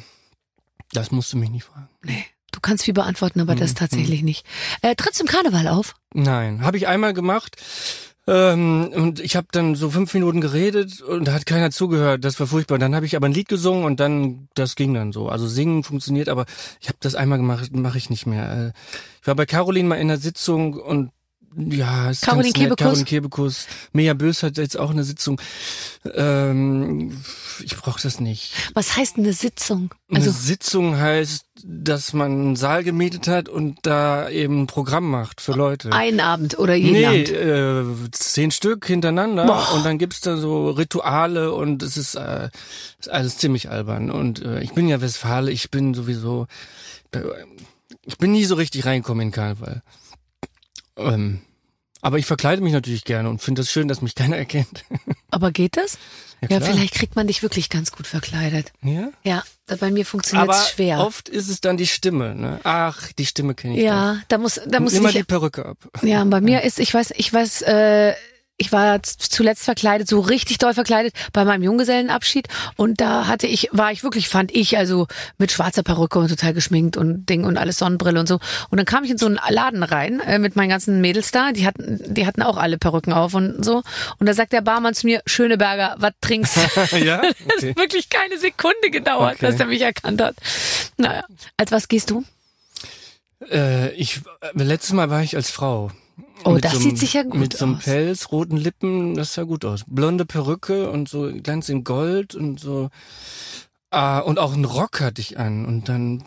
das musst du mich nicht fragen. Nee. Du kannst viel beantworten, aber das tatsächlich nicht. Äh, trittst du im Karneval auf? Nein, habe ich einmal gemacht. Ähm, und ich habe dann so fünf Minuten geredet und da hat keiner zugehört. Das war furchtbar. Dann habe ich aber ein Lied gesungen und dann, das ging dann so. Also singen funktioniert, aber ich habe das einmal gemacht, mache ich nicht mehr. Äh, Ich war bei Caroline mal in der Sitzung und ja, es ist Caroline. Kebekus? Caroline Kebekus. Mea Bös hat jetzt auch eine Sitzung. Ähm, ich brauche das nicht. Was heißt eine Sitzung? Eine Also Sitzung heißt, dass man einen Saal gemietet hat und da eben ein Programm macht für Leute. einen Abend oder jeden Nee, Abend? äh, zehn Stück hintereinander Boah. und dann gibt's da so Rituale und es ist, äh, ist alles ziemlich albern. Und äh, ich bin ja Westfale, ich bin sowieso, äh, ich bin nie so richtig reingekommen in Karneval. Ähm, aber ich verkleide mich natürlich gerne und finde es das schön, dass mich keiner erkennt. Aber geht das? Ja, Ja, vielleicht kriegt man dich wirklich ganz gut verkleidet. Ja? Ja, da bei mir funktioniert es schwer. oft ist es dann die Stimme. Ne? Ach, die Stimme kenne ich. ja, da muss, da dann. muss Immer ich. die Perücke ab. Ja, bei mir ist, ich weiß, ich weiß, äh, ich war zuletzt verkleidet, so richtig doll verkleidet bei meinem Junggesellenabschied und da hatte ich, war ich wirklich, fand ich, also mit schwarzer Perücke und total geschminkt und Ding und alles Sonnenbrille und so. Und dann kam ich in so einen Laden rein äh, mit meinen ganzen Mädels da, die hatten, die hatten auch alle Perücken auf und so. Und da sagt der Barmann zu mir, Schöneberger, was trinkst? ja? Das Okay. hat wirklich keine Sekunde gedauert, Okay. dass er mich erkannt hat. Naja, als was gehst du? Äh, ich, äh, letztes Mal war ich als Frau. Oh, das so sieht einem- sicher gut Mit so einem aus. Pelz, roten Lippen, das sah gut aus. Blonde Perücke und so ganz in Gold und so. Ah, und auch einen Rock hatte ich an. Und dann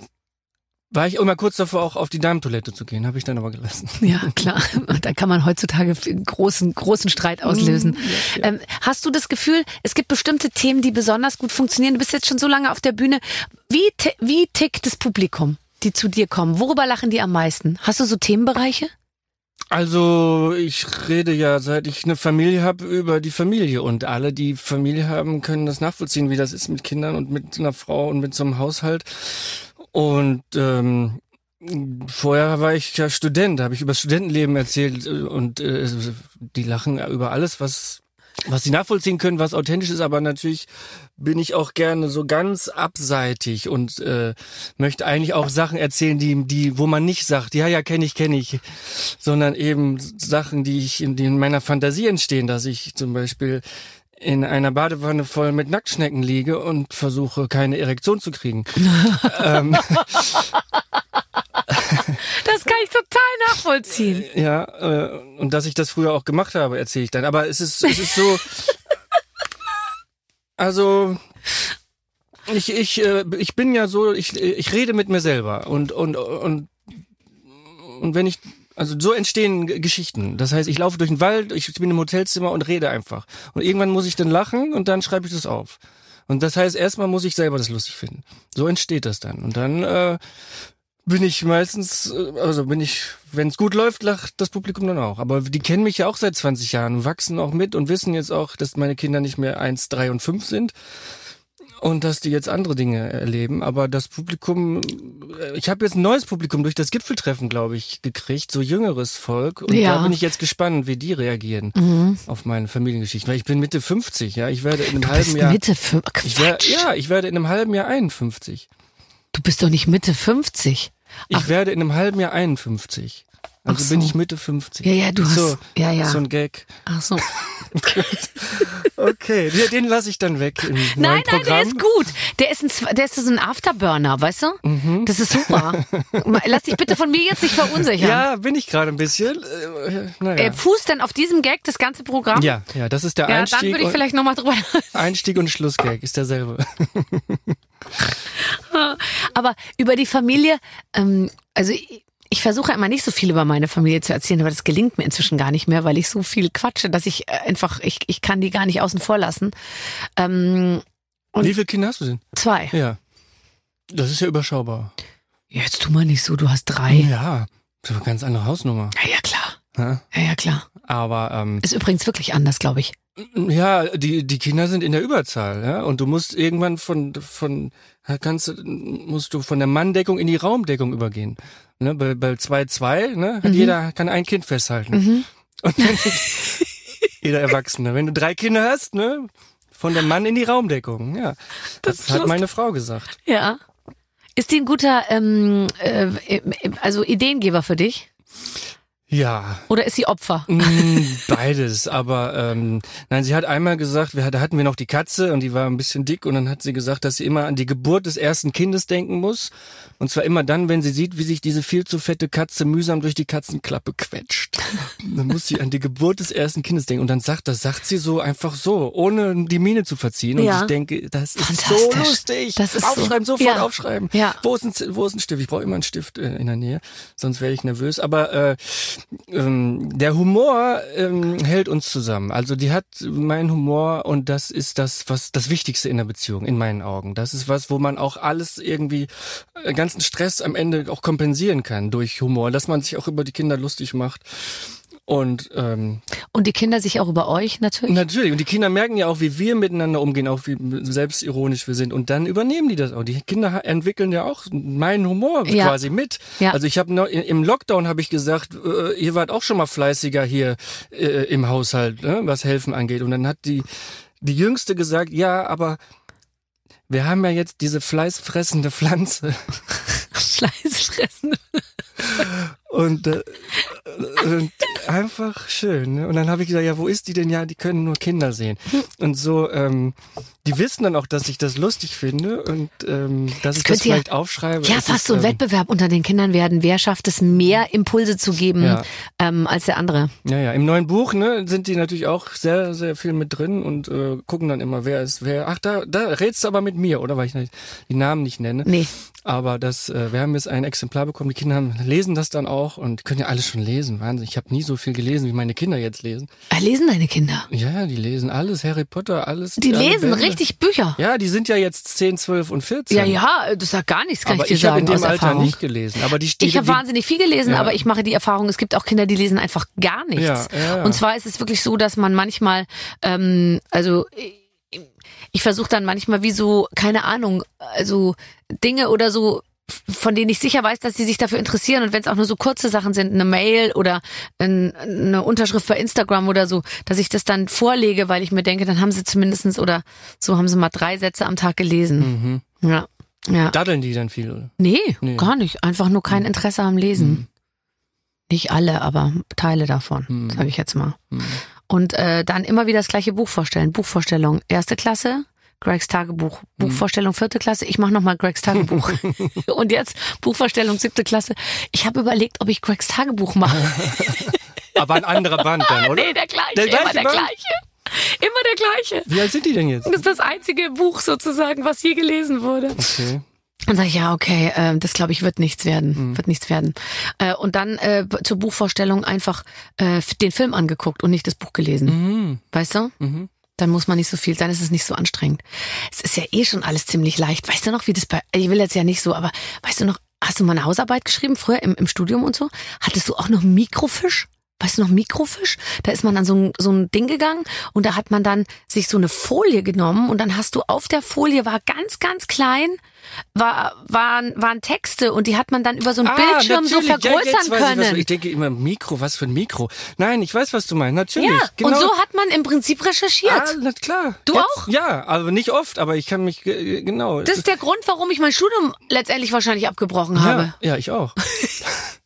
war ich immer kurz davor, auch auf die Damentoilette zu gehen, habe ich dann aber gelassen. Ja, klar. Da kann man heutzutage einen großen, großen Streit auslösen. Mhm, Ja, ja. Ähm, hast du das Gefühl, es gibt bestimmte Themen, die besonders gut funktionieren? Du bist jetzt schon so lange auf der Bühne. Wie, wie tickt das Publikum, die zu dir kommen? Worüber lachen die am meisten? Hast du so Themenbereiche? Also ich rede ja, seit ich eine Familie habe, über die Familie. Und alle, die Familie haben, können das nachvollziehen, wie das ist mit Kindern und mit einer Frau und mit so einem Haushalt. Und ähm, vorher war ich ja Student, habe ich über das Studentenleben erzählt äh, und äh, die lachen über alles, was was sie nachvollziehen können, was authentisch ist, aber natürlich bin ich auch gerne so ganz abseitig und äh, möchte eigentlich auch Sachen erzählen, die, die, wo man nicht sagt, ja, ja, kenne ich, kenne ich, sondern eben Sachen, die ich in, die in meiner Fantasie entstehen, dass ich zum Beispiel in einer Badewanne voll mit Nacktschnecken liege und versuche, keine Erektion zu kriegen. ähm, Das kann ich total nachvollziehen. ja, äh, und dass ich das früher auch gemacht habe, erzähle ich dann. Aber es ist, es ist so, also ich, ich, äh, ich bin ja so, ich, ich rede mit mir selber und, und, und, und wenn ich, also so entstehen Geschichten. Das heißt, ich laufe durch den Wald, ich bin im Hotelzimmer und rede einfach. Und irgendwann muss ich dann lachen und dann schreibe ich das auf. Und das heißt, erstmal muss ich selber das lustig finden. So entsteht das dann. Und dann äh, bin ich meistens, äh, also bin ich, wenn es gut läuft, lacht das Publikum dann auch. Aber die kennen mich ja auch seit 20 Jahren, wachsen auch mit und wissen jetzt auch, dass meine Kinder nicht mehr eins, drei und fünf sind und dass die jetzt andere Dinge erleben. Aber das Publikum, äh, ich habe jetzt ein neues Publikum durch das Gipfeltreffen, glaube ich, gekriegt, so jüngeres Volk. Und Ja. da bin ich jetzt gespannt, wie die reagieren Mhm. auf meine Familiengeschichte. Weil ich bin Mitte 50, ja. Ich werde in einem Du halben bist Jahr. Mitte fünf. ich werde, Quatsch. ja, ich werde in einem halben Jahr 51. Du bist doch nicht Mitte 50. Ich Ach. werde in einem halben Jahr 51. Also so. bin ich Mitte 50. Ja, ja, du hast. so, ja, ja. So ein Gag. Ach so. Okay, den, lasse ich dann weg Nein, nein, der Programm. ist gut. Der ist ein, der ist so ein Afterburner, weißt du? Mhm. Das ist super. Lass dich bitte von mir jetzt nicht verunsichern. Ja, bin ich gerade ein bisschen. Naja. Äh, Fuß denn auf diesem Gag das ganze Programm? ja, ja, das ist der Ja, dann Einstieg. würde ich vielleicht nochmal drüber. Einstieg und Schlussgag ist derselbe. Aber über die Familie, ähm, also ich, ich versuche immer nicht so viel über meine Familie zu erzählen, aber das gelingt mir inzwischen gar nicht mehr, weil ich so viel quatsche, dass ich äh, einfach, ich, ich kann die gar nicht außen vor lassen. Ähm, Und- Wie viele Kinder hast du denn? zwei. Ja. Das ist ja überschaubar. Jetzt tu mal nicht so, du hast drei. Ja, das ist eine ganz andere Hausnummer. Ja, ja, klar. Ja? Ja, klar. Aber ähm, Ist übrigens wirklich anders, glaube ich. Ja, die, die Kinder sind in der Überzahl, ja. Und du musst irgendwann von, von, kannst, musst du von der Manndeckung in die Raumdeckung übergehen. Ne, bei, bei 2-2, ne, hat Mhm. jeder, kann ein Kind festhalten. Mhm. Und wenn, jeder Erwachsene. Wenn du drei Kinder hast, ne, von der Mann in die Raumdeckung, ja. Das, ist hat lustig. meine Frau gesagt. Ja. Ist die ein guter, ähm, äh, also Ideengeber für dich? Ja, Oder ist sie Opfer? Mm, Beides, aber ähm, nein, sie hat einmal gesagt, wir, da hatten wir noch die Katze und die war ein bisschen dick und dann hat sie gesagt, dass sie immer an die Geburt des ersten Kindes denken muss und zwar immer dann, wenn sie sieht, wie sich diese viel zu fette Katze mühsam durch die Katzenklappe quetscht. Dann muss sie an die Geburt des ersten Kindes denken und dann sagt das sagt sie so einfach so, ohne die Miene zu verziehen und Ja. ich denke, das ist so lustig. Das ist so- aufschreiben, sofort Ja. aufschreiben. Ja. Wo ist ein, wo ist ein Stift? Ich brauche immer einen Stift äh, in der Nähe, sonst werde ich nervös. Aber äh, ähm, der Humor ähm, hält uns zusammen. Also die hat meinen Humor und das ist das, was das Wichtigste in der Beziehung, in meinen Augen. Das ist was, wo man auch alles irgendwie, äh, ganzen Stress am Ende auch kompensieren kann durch Humor, dass man sich auch über die Kinder lustig macht. Und ähm, Und die Kinder sich auch über euch natürlich? Natürlich, und die Kinder merken ja auch, wie wir miteinander umgehen, auch wie selbstironisch wir sind. Und dann übernehmen die das auch. Die Kinder entwickeln ja auch meinen Humor Ja. quasi mit. Ja. Also ich habe noch im Lockdown habe ich gesagt, äh, ihr wart auch schon mal fleißiger hier äh, im Haushalt, ne, was helfen angeht. Und dann hat die die Jüngste gesagt, ja, aber wir haben ja jetzt diese fleißfressende Pflanze. Schleißfressen. Und, äh, und einfach schön. Ne? Und dann habe ich gesagt, ja, wo ist die denn? Ja, die können nur Kinder sehen. Und so, ähm, die wissen dann auch, dass ich das lustig finde und ähm, dass ich das könnte ja- vielleicht aufschreibe. Ja, fast so ein ähm, Wettbewerb unter den Kindern werden. Wer schafft es, mehr Impulse zu geben Ja. ähm, als der andere? Ja, ja. Im neuen Buch ne, sind die natürlich auch sehr, sehr viel mit drin und äh, gucken dann immer, wer ist wer. Ach, da, da redst du aber mit mir, oder? Weil ich nicht, die Namen nicht nenne. Nee. Aber das, äh, wir haben jetzt ein Exemplar bekommen. Die Kinder haben, lesen das dann auch und können ja alles schon lesen. Wahnsinn. Ich habe nie so viel gelesen, wie meine Kinder jetzt lesen. Äh, lesen deine Kinder? Ja, die lesen alles, Harry Potter, alles. Die lesen Bände. richtig Bücher. Ja, die sind ja jetzt 10, 12 und 14. Ja, ja, das sagt gar nichts, kann aber ich dir ich habe sagen in dem Alter Erfahrung. nicht gelesen. Aber die, die Ich habe wahnsinnig viel gelesen, Ja. aber ich mache die Erfahrung, es gibt auch Kinder, die lesen einfach gar nichts. Ja, ja. Und zwar ist es wirklich so, dass man manchmal, ähm, also ich, ich versuche dann manchmal wie so, keine Ahnung, also Dinge oder so, von denen ich sicher weiß, dass sie sich dafür interessieren und wenn es auch nur so kurze Sachen sind, eine Mail oder ein, eine Unterschrift bei Instagram oder so, dass ich das dann vorlege, weil ich mir denke, dann haben sie zumindestens oder so haben sie mal drei Sätze am Tag gelesen. Mhm. Ja. Ja. Daddeln die dann viel, oder? Nee, Nee. gar nicht. Einfach nur kein Interesse am Lesen. Nicht alle, aber Teile davon, Hm. sage ich jetzt mal. Hm. Und äh, dann immer wieder das gleiche Buch vorstellen. Buchvorstellung, erste Klasse, Gregs Tagebuch. Buchvorstellung, vierte Klasse, ich mache nochmal Gregs Tagebuch. Und jetzt Buchvorstellung, siebte Klasse. Ich habe überlegt, ob ich Gregs Tagebuch mache. Aber ein anderer Band dann, oder? nee, der gleiche, Der immer gleiche der Band? gleiche. Immer der gleiche. Wie alt sind die denn jetzt? Das ist das einzige Buch sozusagen, was je gelesen wurde. Okay. Dann sage ich, ja, okay, äh, das glaube ich wird nichts werden, Mhm. wird nichts werden. Äh, und dann äh, zur Buchvorstellung einfach äh, den Film angeguckt und nicht das Buch gelesen. Mhm. Weißt du? Mhm. Dann muss man nicht so viel, dann ist es nicht so anstrengend. Es ist ja eh schon alles ziemlich leicht. Weißt du noch, wie das bei, ich will jetzt ja nicht so, aber weißt du noch, hast du mal eine Hausarbeit geschrieben, früher im, im Studium und so? Hattest du auch noch Mikrofisch? Weißt du noch Mikrofisch? Da ist man an so ein, so ein Ding gegangen und da hat man dann sich so eine Folie genommen und dann hast du auf der Folie war ganz, ganz klein, war, waren, waren Texte und die hat man dann über so einen Bildschirm so Ah, natürlich. Ja, vergrößern jetzt weiß ich, können. was, ich denke immer, Mikro, was für ein Mikro? Nein, ich weiß, was du meinst. Natürlich. ja, genau. und so hat man im Prinzip recherchiert. Ah, na klar. Du Jetzt- auch? Ja, aber nicht oft, aber ich kann mich, äh, genau. Das ist der Grund, warum ich mein Studium letztendlich wahrscheinlich abgebrochen habe. ja, ja, ich auch.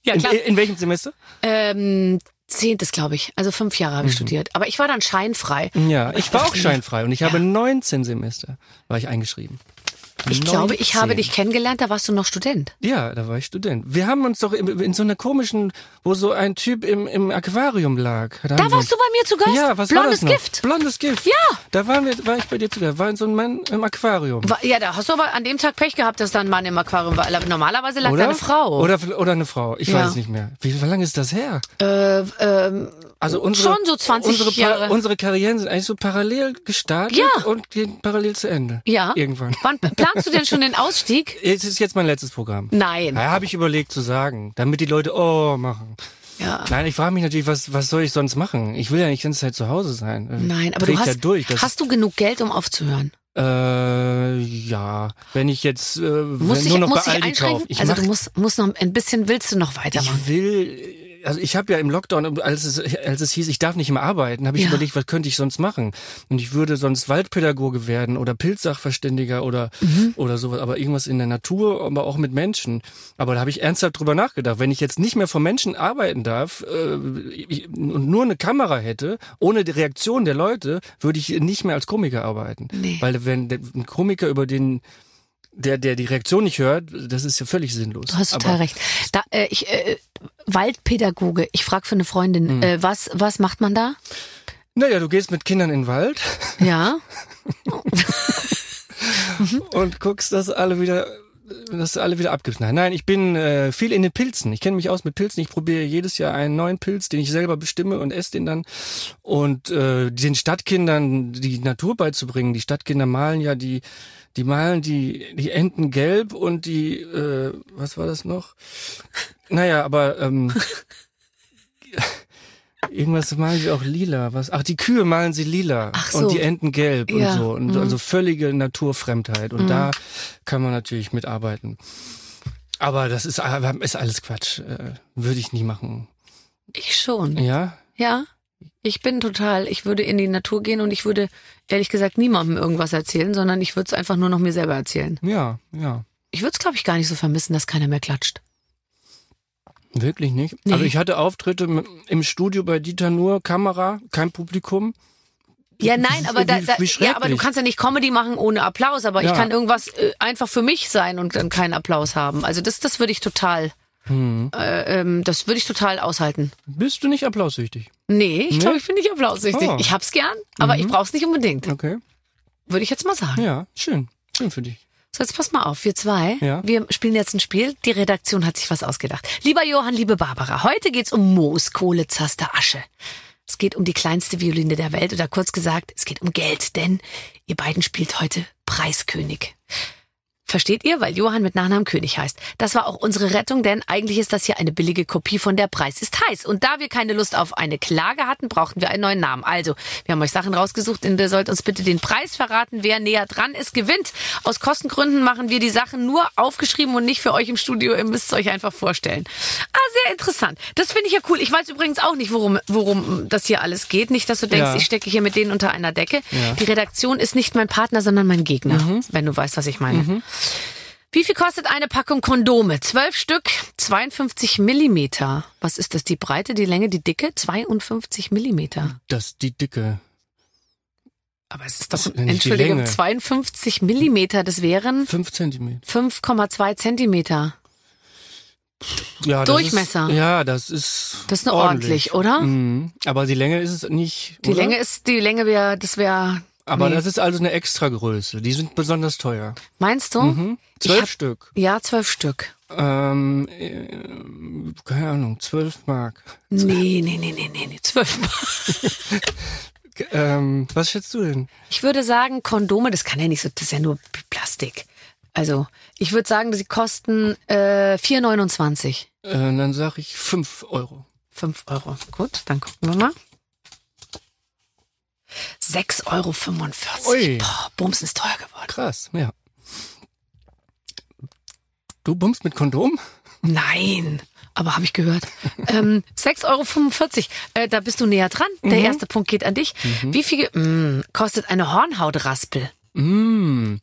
Ja, in, klar. in welchem Semester? Ähm, zehntes, glaube ich. Also fünf Jahre Mhm. habe ich studiert. Aber ich war dann scheinfrei. Ja, ich war auch scheinfrei und ich habe Ja. 19 Semester, war ich eingeschrieben. Ich glaube, ich habe 19. dich kennengelernt, da warst du noch Student. Ja, da war ich Student. Wir haben uns doch in, in so einer komischen, wo so ein Typ im, im Aquarium lag. Da, Da warst du bei mir zu Gast? Ja, was Blondes war das noch? Gift. Blondes Gift. Ja. Da waren wir, war ich bei dir zu Gast. War so ein Mann im Aquarium. War- Ja, da hast du aber an dem Tag Pech gehabt, dass da ein Mann im Aquarium war. Normalerweise lag da Oder? eine Frau. Oder, oder eine Frau. Ich Ja. weiß es nicht mehr. Wie, wie lange ist das her? äh, ähm, Also unsere, Schon so 20 unsere, Jahre. Unsere Karrieren sind eigentlich so parallel gestartet Ja. und gehen parallel zu Ende. ja. Irgendwann. Wann planst du denn schon den Ausstieg? Es ist jetzt mein letztes Programm. Nein. Ja, habe ich überlegt zu sagen, damit die Leute oh machen. Ja. Nein, ich frage mich natürlich, was, was soll ich sonst machen? Ich will ja nicht die ganze Zeit zu Hause sein. Äh, Nein, aber du hast, ja durch. Hast du genug Geld, um aufzuhören? Äh, ja, wenn ich jetzt äh, Musst wenn dich, nur noch musst bei Aldi kaufe. Ich, also mach, du musst, musst noch ein bisschen, willst du noch weitermachen? ich will, also ich habe ja im Lockdown, als es, als es hieß, ich darf nicht mehr arbeiten, habe ich Ja. überlegt, was könnte ich sonst machen? Und ich würde sonst Waldpädagoge werden oder Pilzsachverständiger oder Mhm. oder sowas, aber irgendwas in der Natur, aber auch mit Menschen. Aber da habe ich ernsthaft drüber nachgedacht, wenn ich jetzt nicht mehr vor Menschen arbeiten darf äh, ich, und nur eine Kamera hätte, ohne die Reaktion der Leute, würde ich nicht mehr als Komiker arbeiten. Nee. Weil wenn ein Komiker über den der, der die Reaktion nicht hört, das ist ja völlig sinnlos. Du hast total Aber- recht. Da, äh, ich, äh, Waldpädagoge. Ich frage für eine Freundin, Hm. äh, was, was macht man da? Naja, du gehst mit Kindern in den Wald Ja. und guckst, dass alle wieder dass du alle wieder abgibst. Nein, nein, ich bin äh, viel in den Pilzen. Ich kenne mich aus mit Pilzen. Ich probiere jedes Jahr einen neuen Pilz, den ich selber bestimme und esse den dann. Und äh, den Stadtkindern die Natur beizubringen. Die Stadtkinder malen ja die, die malen die, die Enten gelb und die, äh, was war das noch? Naja, aber ähm, irgendwas malen sie auch lila. Was? Ach, die Kühe malen sie lila Ach so. und die Enten gelb Ja, und so. Und mhm. also völlige Naturfremdheit. Und da kann man natürlich mitarbeiten. Aber das ist, ist alles Quatsch. Äh, Würde ich nie machen. Ich schon. Ja? Ja. Ich bin total, ich würde in die Natur gehen und ich würde ehrlich gesagt niemandem irgendwas erzählen, sondern ich würde es einfach nur noch mir selber erzählen. Ja, ja. Ich würde es, glaube ich, gar nicht so vermissen, dass keiner mehr klatscht. Wirklich nicht? Nee. Also ich hatte Auftritte im Studio bei Dieter nur, Kamera, kein Publikum. Ja, nein, aber da, da ja, aber du kannst ja nicht Comedy machen ohne Applaus, aber ich Ja. kann irgendwas äh, einfach für mich sein und dann keinen Applaus haben. Also das, das würde ich total, Hm. äh, ähm, das würde ich total aushalten. Bist du nicht applaussüchtig? Nee, ich Nee? glaube, ich bin nicht applaussüchtig. Oh. Ich hab's gern, aber ich brauch's nicht unbedingt. Okay. Würde ich jetzt mal sagen. Ja, schön. Schön für dich. So, jetzt pass mal auf, wir zwei. Ja. Wir spielen jetzt ein Spiel. Die Redaktion hat sich was ausgedacht. Lieber Johann, liebe Barbara, heute geht's um Moos, Kohle, Zaster, Asche. Es geht um die kleinste Violine der Welt oder kurz gesagt, es geht um Geld, denn ihr beiden spielt heute Preiskönig. Versteht ihr? Weil Johann mit Nachnamen König heißt. Das war auch unsere Rettung, denn eigentlich ist das hier eine billige Kopie von Der Preis ist heiß. Und da wir keine Lust auf eine Klage hatten, brauchten wir einen neuen Namen. Also, wir haben euch Sachen rausgesucht und ihr sollt uns bitte den Preis verraten. Wer näher dran ist, gewinnt. Aus Kostengründen machen wir die Sachen nur aufgeschrieben und nicht für euch im Studio. Ihr müsst es euch einfach vorstellen. Ah, sehr interessant. Das finde ich ja cool. Ich weiß übrigens auch nicht, worum, worum das hier alles geht. Nicht, dass du denkst, Ja. ich stecke hier mit denen unter einer Decke. Ja. Die Redaktion ist nicht mein Partner, sondern mein Gegner. Wenn du weißt, was ich meine. Wie viel kostet eine Packung Kondome? Zwölf Stück, 52 Millimeter. Was ist das? Die Breite, die Länge, die Dicke? 52 Millimeter. Das die dicke. Aber es ist doch, ist Entschuldigung, Länge. 52 Millimeter, das wären Fünf Zentimeter. 5,2 Zentimeter. Ja, Durchmesser. Das ist, ja, das ist. Das ist eine ordentlich, oder? Mhm. Aber die Länge ist es nicht. Die oder? Länge ist, die Länge wäre, das wäre, Aber nee. das ist also eine Extragröße. Die sind besonders teuer. meinst du? Mhm. Zwölf hab- Stück. Ja, zwölf Stück. Ähm, äh, keine Ahnung, zwölf Mark. Nee, nee, nee, nee, nee, nee, zwölf Mal. Ähm, was schätzt du denn? Ich würde sagen, Kondome, das kann ja nicht so, das ist ja nur Plastik. Also, ich würde sagen, sie kosten äh, 4,29. Äh, dann sag ich fünf Euro. 5 Euro. Gut, dann gucken wir mal. 6,45 Euro. Ui. Boah, Bums ist teuer geworden. Krass, ja. Du bummst mit Kondom? Nein, aber habe ich gehört. ähm, 6,45 Euro. Äh, da bist du näher dran. Der Mhm. erste Punkt geht an dich. Wie viel mm, kostet eine Hornhautraspel? Mm.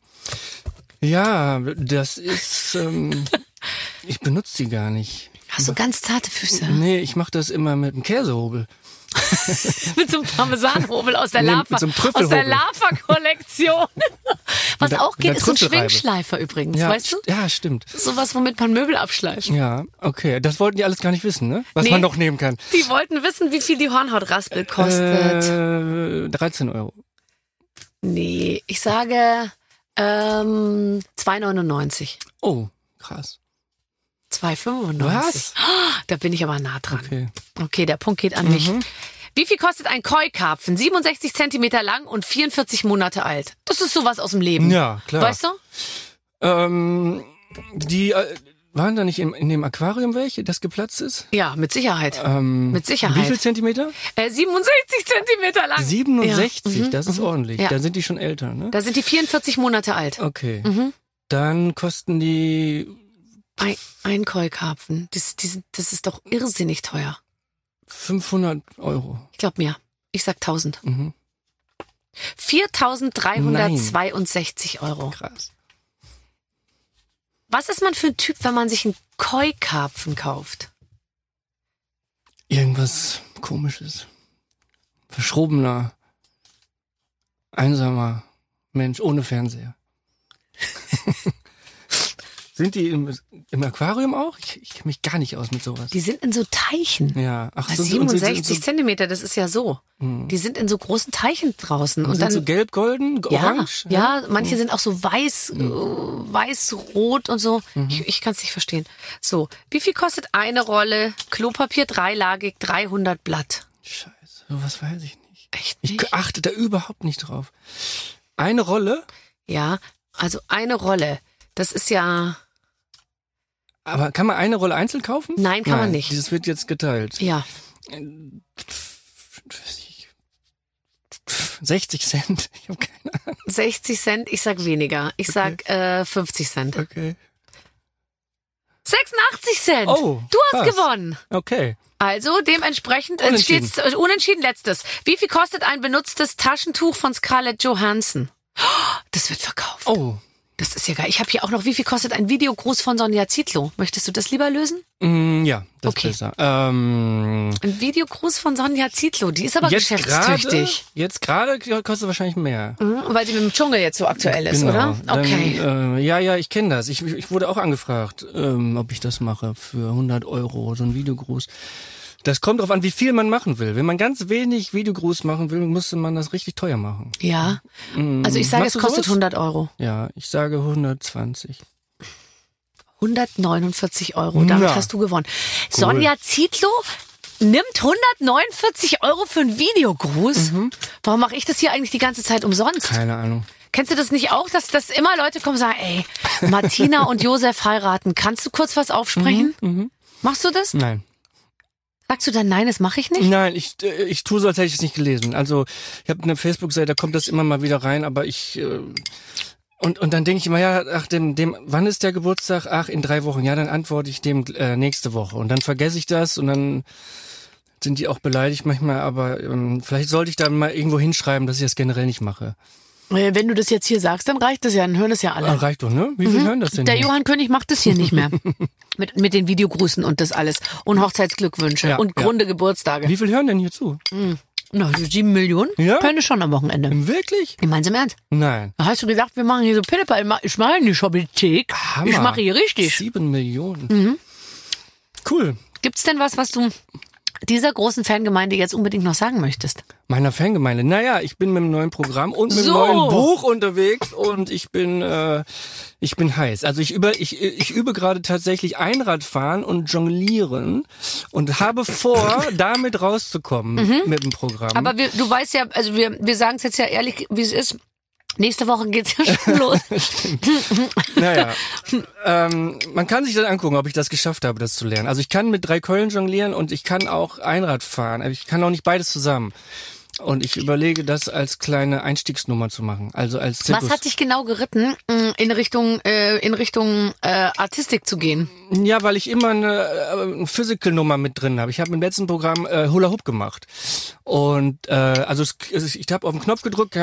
Ja, das ist. Ähm, ich benutze die gar nicht. Hast du ganz zarte Füße? Nee, ich mache das immer mit dem Käsehobel. mit so einem Parmesanhobel aus der Nee, Lava, einem aus der. Lava-Kollektion. Was der- auch geht, ist so ein. Schwingschleifer übrigens, Ja, weißt du? ja, stimmt. Sowas, womit man Möbel abschleift. Ja, okay. Das wollten die alles gar nicht wissen, ne? Was Nee. man noch nehmen kann. Die wollten wissen, wie viel die Hornhautraspel kostet. Äh, 13 Euro. Nee, ich sage ähm, 2,99. Oh, krass. 2,95. Was? Da bin ich aber nah dran. Okay. Okay, der Punkt geht an Mhm. mich. Wie viel kostet ein Koi-Karpfen? 67 Zentimeter lang und 44 Monate alt. Das ist sowas aus dem Leben. Ja, klar. Weißt du? Ähm, die äh, waren da nicht in, in dem Aquarium welche, das geplatzt ist? Ja, mit Sicherheit. Ähm, Mit Sicherheit. Wie viel Zentimeter? Äh, 67 Zentimeter lang. 67, Ja. Mhm, das ist ordentlich. Ja. Da sind die schon älter, ne? Da sind die 44 Monate alt. Okay. Mhm. Dann kosten die Ein, ein Koi-Karpfen. Das, die sind- das ist doch irrsinnig teuer. 500 Euro. Ich glaube mehr. Ich sag 1000. Mhm. 4362 Euro. Krass. Was ist man für ein Typ, wenn man sich einen Koi-Karpfen kauft? Irgendwas komisches. Verschrobener, einsamer Mensch ohne Fernseher. Sind die im, im Aquarium auch? Ich, ich kenne mich gar nicht aus mit sowas. Die sind in so Teichen. Ja, ach so, und sind- 67 sind so, Zentimeter, das ist ja so. Hm. Die sind in so großen Teichen draußen. und Und sind dann, so gelb-golden, ja, orange? ja, manche sind auch so weiß, äh, weiß-rot und so. Mhm. Ich, ich kann es nicht verstehen. So, wie viel kostet eine Rolle Klopapier dreilagig 300 Blatt? Scheiße, sowas weiß ich nicht. Echt Ich nicht? achte da überhaupt nicht drauf. Eine Rolle, Ja, also eine Rolle. Das ist ja, aber kann man eine Rolle einzeln kaufen? Nein, kann man nicht. Das wird jetzt geteilt. ja, 60 Cent. Ich habe keine Ahnung. 60 Cent. Ich sag weniger. Ich sag äh, 50 Cent. Okay. 86 Cent. Oh, du hast krass. gewonnen. Okay. Also dementsprechend Unentschieden. steht's äh, unentschieden letztes. Wie viel kostet ein benutztes Taschentuch von Scarlett Johansson? Oh, Das wird verkauft. Oh, Das ist ja geil. Ich habe hier auch noch, wie viel kostet ein Videogruß von Sonja Zietlow? Möchtest du das lieber lösen? Mm, ja, das Okay. ist besser. Ähm, Ein Videogruß von Sonja Zietlow, die ist aber jetzt geschäftstüchtig. jetzt gerade kostet wahrscheinlich mehr. Mhm, weil sie mit dem Dschungel jetzt so aktuell ist, Genau. oder? Dann, Okay. äh, ja, ja, ich kenne das. Ich, ich wurde auch angefragt, ähm, ob ich das mache für 100 Euro, so ein Videogruß. Das kommt darauf an, wie viel man machen will. Wenn man ganz wenig Videogruß machen will, müsste man das richtig teuer machen. ja. Also ich sage, Machst es kostet sowas? 100 Euro. Ja, ich sage 120. 149 Euro. Damit Na. hast du gewonnen. Sonja Zietlow nimmt 149 Euro für einen Videogruß. Warum mache ich das hier eigentlich die ganze Zeit umsonst? Keine Ahnung. Kennst du das nicht auch, dass, dass immer Leute kommen und sagen, ey, Martina und Josef heiraten, kannst du kurz was aufsprechen? Machst du das? Nein. Sagst du dann, nein, das mache ich nicht? Nein, ich, äh, ich tue so, als hätte ich es nicht gelesen. Also ich habe eine Facebook-Seite, da kommt das immer mal wieder rein, aber ich äh, und und dann denke ich immer, ja, ach, dem, dem, wann ist der Geburtstag? Ach, in drei Wochen. Ja, dann antworte ich dem äh, nächste Woche und dann vergesse ich das und dann sind die auch beleidigt manchmal, aber ähm, vielleicht sollte ich da mal irgendwo hinschreiben, dass ich das generell nicht mache. Äh, Wenn du das jetzt hier sagst, dann reicht das ja, dann hören das ja Ah, alle. reicht doch, ne? Wie viel hören das denn? Der hier? Johann König macht das hier nicht mehr. mit, mit den Videogrüßen und das alles. Und Hochzeitsglückwünsche Ja, und ja. runde Geburtstage. Wie viel hören denn hier zu? Na, so sieben Millionen? Ja? Könnte schon am Wochenende. Wirklich? Ich mein's im Ernst. Nein. Da hast du gedacht, wir machen hier so Pillepa. Ich Ich mache nicht Bibliothek. Hammer. Ich mache hier richtig. Sieben Millionen. Mhm. Cool. Gibt's denn was, was du dieser großen Fangemeinde jetzt unbedingt noch sagen möchtest? Meiner Fangemeinde. Naja, ich bin mit einem neuen Programm und mit So. einem neuen Buch unterwegs und ich bin äh, ich bin heiß. Also ich über ich ich übe gerade tatsächlich Einradfahren und Jonglieren und habe vor, damit rauszukommen mit dem Programm. Mhm. Aber wir, du weißt ja, also wir, wir sagen es jetzt ja ehrlich, wie es ist. Nächste Woche geht's ja schon los. Naja, ähm, man kann sich dann angucken, ob ich das geschafft habe, das zu lernen. Also ich kann mit drei Keulen jonglieren und ich kann auch Einrad fahren. Aber ich kann auch nicht beides zusammen. Und ich überlege, das als kleine Einstiegsnummer zu machen. Also als Was Zirkus. hat dich genau geritten, mh, in Richtung, äh, in Richtung äh, Artistik zu gehen? Ja, weil ich immer eine, äh, eine Physical-Nummer mit drin habe. Ich habe im letzten Programm äh, Hula Hoop gemacht. Und äh, also ich habe auf den Knopf gedrückt,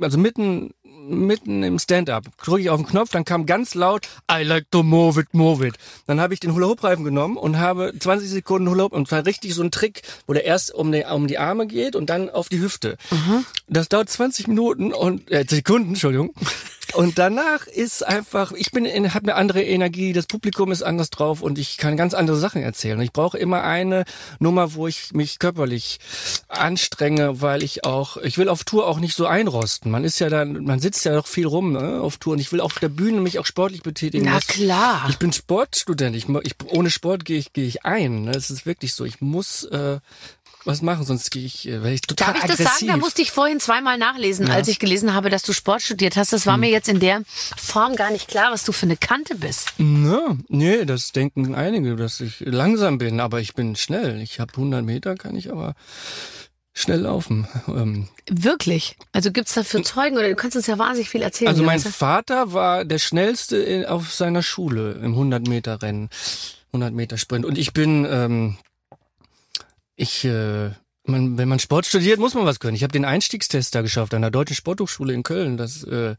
also mitten mitten im Stand-up drücke ich auf den Knopf, dann kam ganz laut I like to move it, move it. Dann habe ich den Hula Hoop Reifen genommen und habe 20 Sekunden Hula Hoop und zwar richtig so ein Trick, wo der erst um die, um die Arme geht und dann auf die Hüfte. Das dauert 20 Minuten und äh, Sekunden, Entschuldigung. Und danach ist einfach, ich bin in, habe eine andere Energie, das Publikum ist anders drauf und ich kann ganz andere Sachen erzählen. Ich brauche immer eine Nummer, wo ich mich körperlich anstrenge, weil ich auch, ich will auf Tour auch nicht so einrosten. Man ist ja dann, man sitzt ja doch viel rum ne, auf Tour und ich will auf der Bühne mich auch sportlich betätigen. Na Das- klar. Ich bin Sportstudent. Ich, ich ohne Sport gehe ich gehe ich ein. Ne? Es ist wirklich so. Ich muss äh, was machen, sonst gehe ich, äh, werde ich total Darf ich das aggressiv. sagen? Da musste ich vorhin zweimal nachlesen, als ich gelesen habe, dass du Sport studiert hast. Das war Hm. mir jetzt in der Form gar nicht klar, was du für eine Kante bist. Ja, nee, das denken einige, dass ich langsam bin, aber ich bin schnell. Ich habe 100 Meter, kann ich aber schnell laufen. Ähm, Wirklich? Also gibt's dafür Zeugen oder du kannst uns ja wahnsinnig viel erzählen. also mein. Vater war der schnellste in, auf seiner Schule im 100 Meter Rennen, 100 Meter Sprint und ich bin, ähm, ich, äh, man, wenn man Sport studiert, muss man was können. Ich habe den Einstiegstest da geschafft an der Deutschen Sporthochschule in Köln. Das, äh,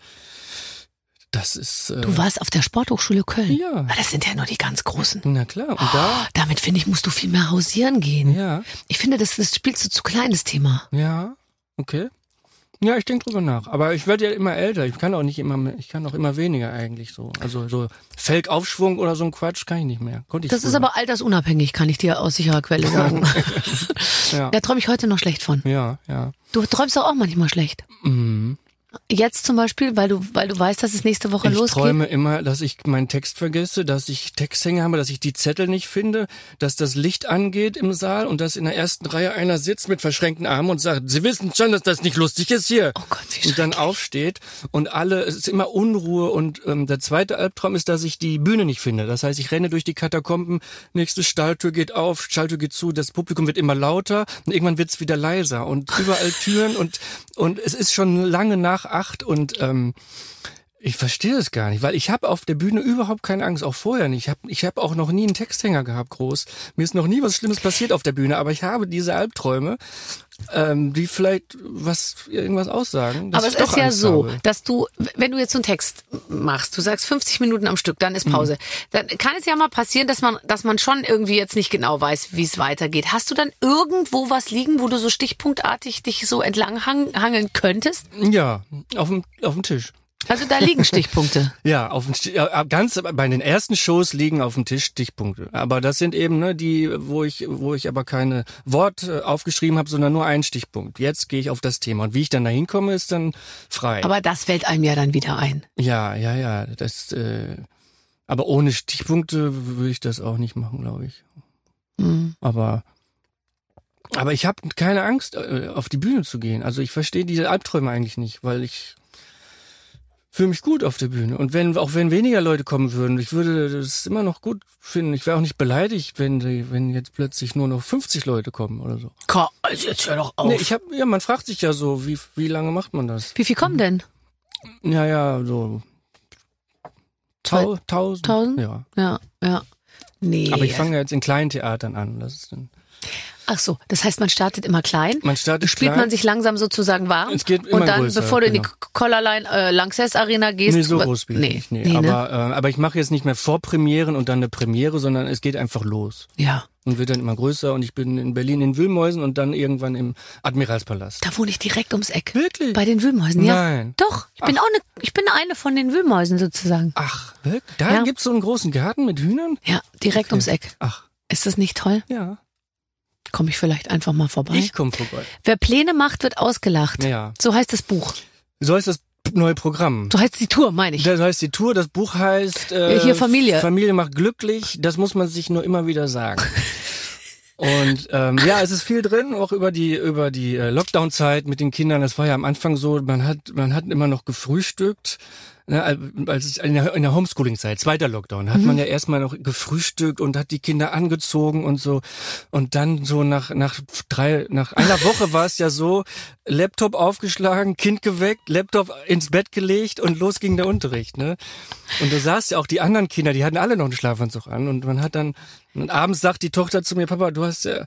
das ist. Äh, Du warst auf der Sporthochschule Köln. Ja. Ah, Das sind ja nur die ganz Großen. Na klar. Und da, Oh, damit finde ich, musst du viel mehr hausieren gehen. ja. Ich finde, das, das spielst du zu kleines Thema. Ja, okay. Ja, ich denke drüber nach. Aber ich werde ja immer älter. Ich kann auch nicht immer mehr, ich kann auch immer weniger eigentlich so. Also so Felgaufschwung oder so ein Quatsch kann ich nicht mehr. Konnte ich Das ist früher. aber altersunabhängig, kann ich dir aus sicherer Quelle sagen. ja. da träume ich heute noch schlecht von. ja, ja. Du träumst doch auch manchmal schlecht. Mhm. Jetzt zum Beispiel, weil du, weil du weißt, dass es nächste Woche Ich losgeht. träume immer, dass ich meinen Text vergesse, dass ich Texthänger habe, dass ich die Zettel nicht finde, dass das Licht angeht im Saal und dass in der ersten Reihe einer sitzt mit verschränkten Armen und sagt, Sie wissen schon, dass das nicht lustig ist hier. Oh Gott, wie und dann aufsteht und alle, es ist immer Unruhe und ähm, der zweite Albtraum ist, dass ich die Bühne nicht finde. Das heißt, ich renne durch die Katakomben, nächste Stalltür geht auf, Stalltür geht zu, das Publikum wird immer lauter und irgendwann wird es wieder leiser und überall Türen und und es ist schon lange nach acht und ähm, Ich verstehe das gar nicht, weil ich habe auf der Bühne überhaupt keine Angst, auch vorher nicht. Ich habe ich hab auch noch nie einen Texthänger gehabt, groß. Mir ist noch nie was Schlimmes passiert auf der Bühne, aber ich habe diese Albträume, ähm, die vielleicht was irgendwas aussagen. Aber es ist ja Angst so, habe. dass du, wenn du jetzt so einen Text machst, du sagst 50 Minuten am Stück, dann Mhm. ist Pause. Dann kann es ja mal passieren, dass man, dass man schon irgendwie jetzt nicht genau weiß, wie es weitergeht. Hast du dann irgendwo was liegen, wo du so stichpunktartig dich so entlang hang, hangeln könntest? Ja, auf dem, auf dem Tisch. Also da liegen Stichpunkte. Ja, auf dem ganz bei den ersten Shows liegen auf dem Tisch Stichpunkte. Aber das sind eben ne, die, wo ich, wo ich aber keine Worte aufgeschrieben habe, sondern nur einen Stichpunkt. Jetzt gehe ich auf das Thema und wie ich dann da hinkomme, ist dann frei. Aber das fällt einem ja dann wieder ein. ja, ja, ja. Das, äh, aber ohne Stichpunkte würde ich das auch nicht machen, glaube ich. Hm. Aber aber ich habe keine Angst, äh, auf die Bühne zu gehen. Also ich verstehe diese Albträume eigentlich nicht, weil ich fühle mich gut auf der Bühne. Und wenn auch wenn weniger Leute kommen würden, ich würde das immer noch gut finden. Ich wäre auch nicht beleidigt, wenn die, wenn jetzt plötzlich nur noch 50 Leute kommen oder so. Ko- Also jetzt hör doch auf. Nee, ich habe ja, man fragt sich ja so, wie wie lange macht man das? wie viel kommen denn? Ja, ja, so tau, tausend. Tausend? Ja. Ja, ja. Nee. Aber ich fange ja jetzt in kleinen Theatern an. Das ist dann, Ach so, das heißt, man startet immer klein. man startet Spielt klein. man sich langsam sozusagen warm. Es geht immer und dann, größer, bevor du in die genau. Collarline äh, Lanxess Arena gehst. Nee, so groß spiele ich nicht. Nee. nee, ne? aber, äh, aber ich mache jetzt nicht mehr Vorpremieren und dann eine Premiere, sondern es geht einfach los. Ja, Und wird dann immer größer und ich bin in Berlin in Wühlmäusen und dann irgendwann im Admiralspalast. da wohne ich direkt ums Eck. Wirklich? Bei den Wühlmäusen, ja. Nein. Doch, ich bin auch eine, ich bin eine von den Wühlmäusen sozusagen. Ach, wirklich? Da Ja. gibt's so einen großen Garten mit Hühnern? Ja, direkt ums Eck. Ach, Ist das nicht toll? ja. Komme ich vielleicht einfach mal vorbei. Ich komme vorbei. Wer Pläne macht, wird ausgelacht. Ja. So heißt das Buch. So heißt das neue Programm. So heißt die Tour, meine ich. Das heißt die Tour, das Buch heißt äh, hier Familie. Familie macht glücklich. Das muss man sich nur immer wieder sagen. Und ähm, ja, es ist viel drin, auch über die über die äh, Lockdown-Zeit mit den Kindern. Das war ja am Anfang so, man hat man hat immer noch gefrühstückt. Als ich in der, der Homeschooling-Zeit, zweiter Lockdown, hat man ja erstmal noch gefrühstückt und hat die Kinder angezogen und so. Und dann so nach nach drei nach einer Woche war es ja so, Laptop aufgeschlagen, Kind geweckt, Laptop ins Bett gelegt und los ging der Unterricht. Ne? Und du sahst ja auch die anderen Kinder, die hatten alle noch einen Schlafanzug an und man hat dann und abends sagt die Tochter zu mir, Papa, du hast ja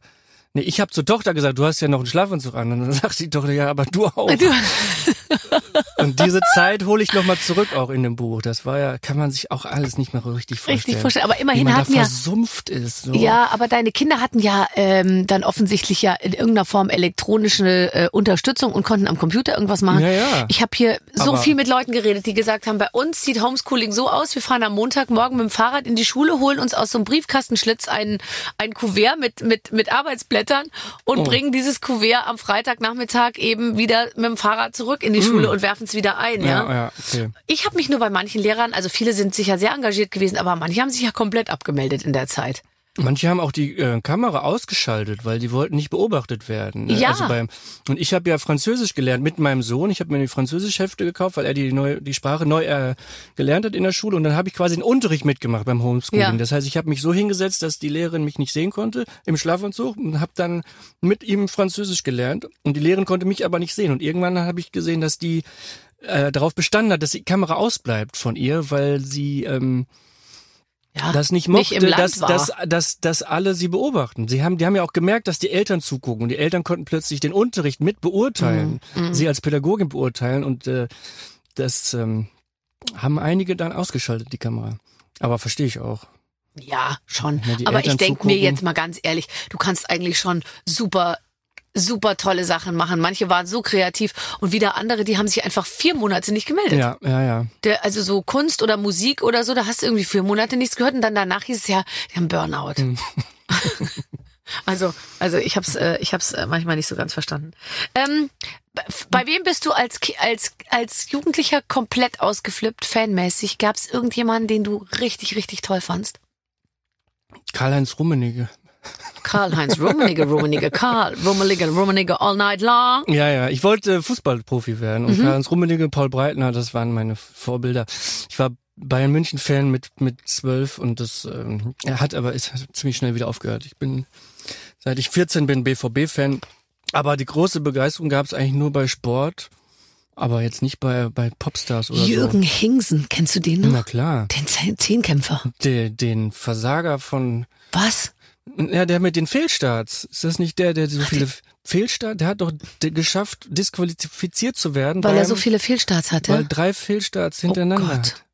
Nee, ich habe zur Tochter gesagt, du hast ja noch einen Schlafanzug an. Und dann sagt die Tochter, ja, aber du auch. Du, Und diese Zeit hole ich nochmal zurück auch in dem Buch. Das war ja, kann man sich auch alles nicht mehr richtig vorstellen. Richtig vorstellen. Aber immerhin hatten ja- versumpft ist. So. Ja, aber deine Kinder hatten ja ähm, dann offensichtlich ja in irgendeiner Form elektronische äh, Unterstützung und konnten am Computer irgendwas machen. Ja, ja. Ich habe hier so Aber- viel mit Leuten geredet, die gesagt haben, bei uns sieht Homeschooling so aus, wir fahren am Montagmorgen mit dem Fahrrad in die Schule, holen uns aus so einem Briefkastenschlitz ein, ein Kuvert mit, mit, mit Arbeitsblättern und Oh. bringen dieses Kuvert am Freitagnachmittag eben wieder mit dem Fahrrad zurück in die Schule und werfen es wieder ein. Ja, Mm. Ja, ja, okay. Ich habe mich nur bei manchen Lehrern, also viele sind sicher sehr engagiert gewesen, aber manche haben sich ja komplett abgemeldet in der Zeit. Manche haben auch die äh, Kamera ausgeschaltet, weil die wollten nicht beobachtet werden. ne? Ja. Also beim, und ich habe ja Französisch gelernt mit meinem Sohn. Ich habe mir die Französischhefte gekauft, weil er die, neu, die Sprache neu äh, gelernt hat in der Schule. Und dann habe ich quasi einen Unterricht mitgemacht beim Homeschooling. Ja. Das heißt, ich habe mich so hingesetzt, dass die Lehrerin mich nicht sehen konnte im Schlafanzug und habe dann mit ihm Französisch gelernt. Und die Lehrerin konnte mich aber nicht sehen. Und irgendwann habe ich gesehen, dass die äh, darauf bestanden hat, dass die Kamera ausbleibt von ihr, weil sie ähm, Ja, das nicht nicht mochte, Land dass, dass, dass, dass alle sie beobachten. Sie haben, die haben ja auch gemerkt, dass die Eltern zugucken und die Eltern konnten plötzlich den Unterricht mit beurteilen, Mhm. sie als Pädagogin beurteilen und äh, das ähm, haben einige dann ausgeschaltet, die Kamera. Aber verstehe ich auch. Ja, schon. Ja, Aber ich Eltern denke mir jetzt mal ganz ehrlich, du kannst eigentlich schon super super tolle Sachen machen. Manche waren so kreativ und wieder andere, die haben sich einfach vier Monate nicht gemeldet. Ja, ja, ja. Der, also so Kunst oder Musik oder so, da hast du irgendwie vier Monate nichts gehört und dann danach hieß es ja, die haben Burnout. Hm. also, also ich hab's, äh, ich hab's äh, manchmal nicht so ganz verstanden. Ähm, bei- wem bist du als als als Jugendlicher komplett ausgeflippt, fanmäßig? Gab es irgendjemanden, den du richtig richtig toll fandst? Karl-Heinz Rummenigge. Karl-Heinz Rummenigge, Rummenigge, Karl, Rummenigge, Rummenigge all night long. Ja, ja. Ich wollte Fußballprofi werden und Mhm. Karl-Heinz Rummenigge, Paul Breitner, das waren meine Vorbilder. Ich war Bayern München Fan mit mit zwölf und das ähm, er hat aber ist ziemlich schnell wieder aufgehört. Ich bin seit ich 14 bin BVB Fan, aber die große Begeisterung gab es eigentlich nur bei Sport. Aber jetzt nicht bei, bei Popstars oder Jürgen Hingsen, kennst du den so. noch? Na klar. Den Zehn- Zehnkämpfer. Den, den Versager von, Was? Ja, der mit den Fehlstarts. Ist das nicht der, der so viele Fehlstarts, der hat doch geschafft, disqualifiziert zu werden. Weil er beim- so viele Fehlstarts hatte? Weil drei Fehlstarts hintereinander Gott. hat.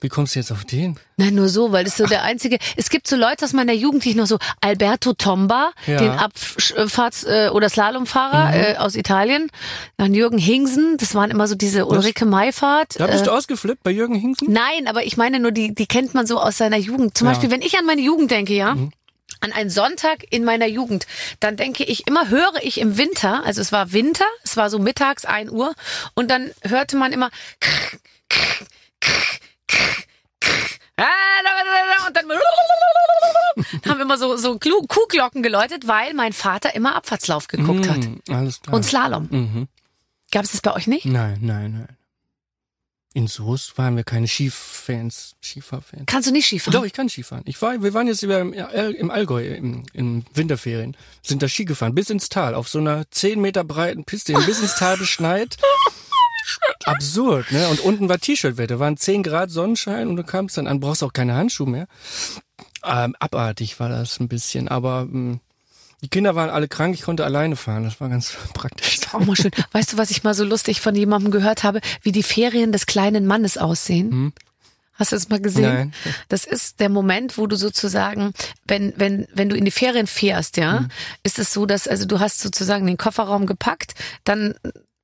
Wie kommst du jetzt auf den? Nein, nur so, weil das so der einzige. Es gibt so Leute aus meiner Jugend, die ich noch so Alberto Tomba, Ja. den Abfahrts- äh, oder Slalomfahrer Mhm. äh, aus Italien, dann Jürgen Hingsen, das waren immer so diese Ulrike Maifahrt. Da bist äh, du ausgeflippt bei Jürgen Hingsen? Nein, aber ich meine nur, die, die kennt man so aus seiner Jugend. Zum Ja. Beispiel, wenn ich an meine Jugend denke, ja. Mhm. An einen Sonntag in meiner Jugend, dann denke ich immer, höre ich im Winter, also es war Winter, es war so mittags 1 Uhr und dann hörte man immer und dann haben immer so, so Kuhglocken geläutet, weil mein Vater immer Abfahrtslauf geguckt hat. Mm, alles klar. Und Slalom. mhm. Gab es das bei euch nicht? Nein, nein, nein. In Soest waren wir keine Skifans, Skifahrfans. Kannst du nicht Skifahren? Doch, ich kann Skifahren. Ich war, wir waren jetzt über im, im Allgäu im, im Winterferien, sind da Ski gefahren, bis ins Tal, auf so einer 10 Meter breiten Piste, bis ins Tal beschneit. Absurd, ne? Und unten war T-Shirt-Wetter, waren 10 Grad Sonnenschein und du kamst dann an, brauchst auch keine Handschuhe mehr. Ähm, abartig war das ein bisschen, aber ähm, die Kinder waren alle krank, ich konnte alleine fahren, das war ganz praktisch. Auch mal schön. Weißt du, was ich mal so lustig von jemandem gehört habe, wie die Ferien des kleinen Mannes aussehen? Hast du das mal gesehen? Hm. Nein. Das ist der Moment, wo du sozusagen, wenn, wenn, wenn du in die Ferien fährst, ja, Hm. ist es so, dass, also du hast sozusagen den Kofferraum gepackt, dann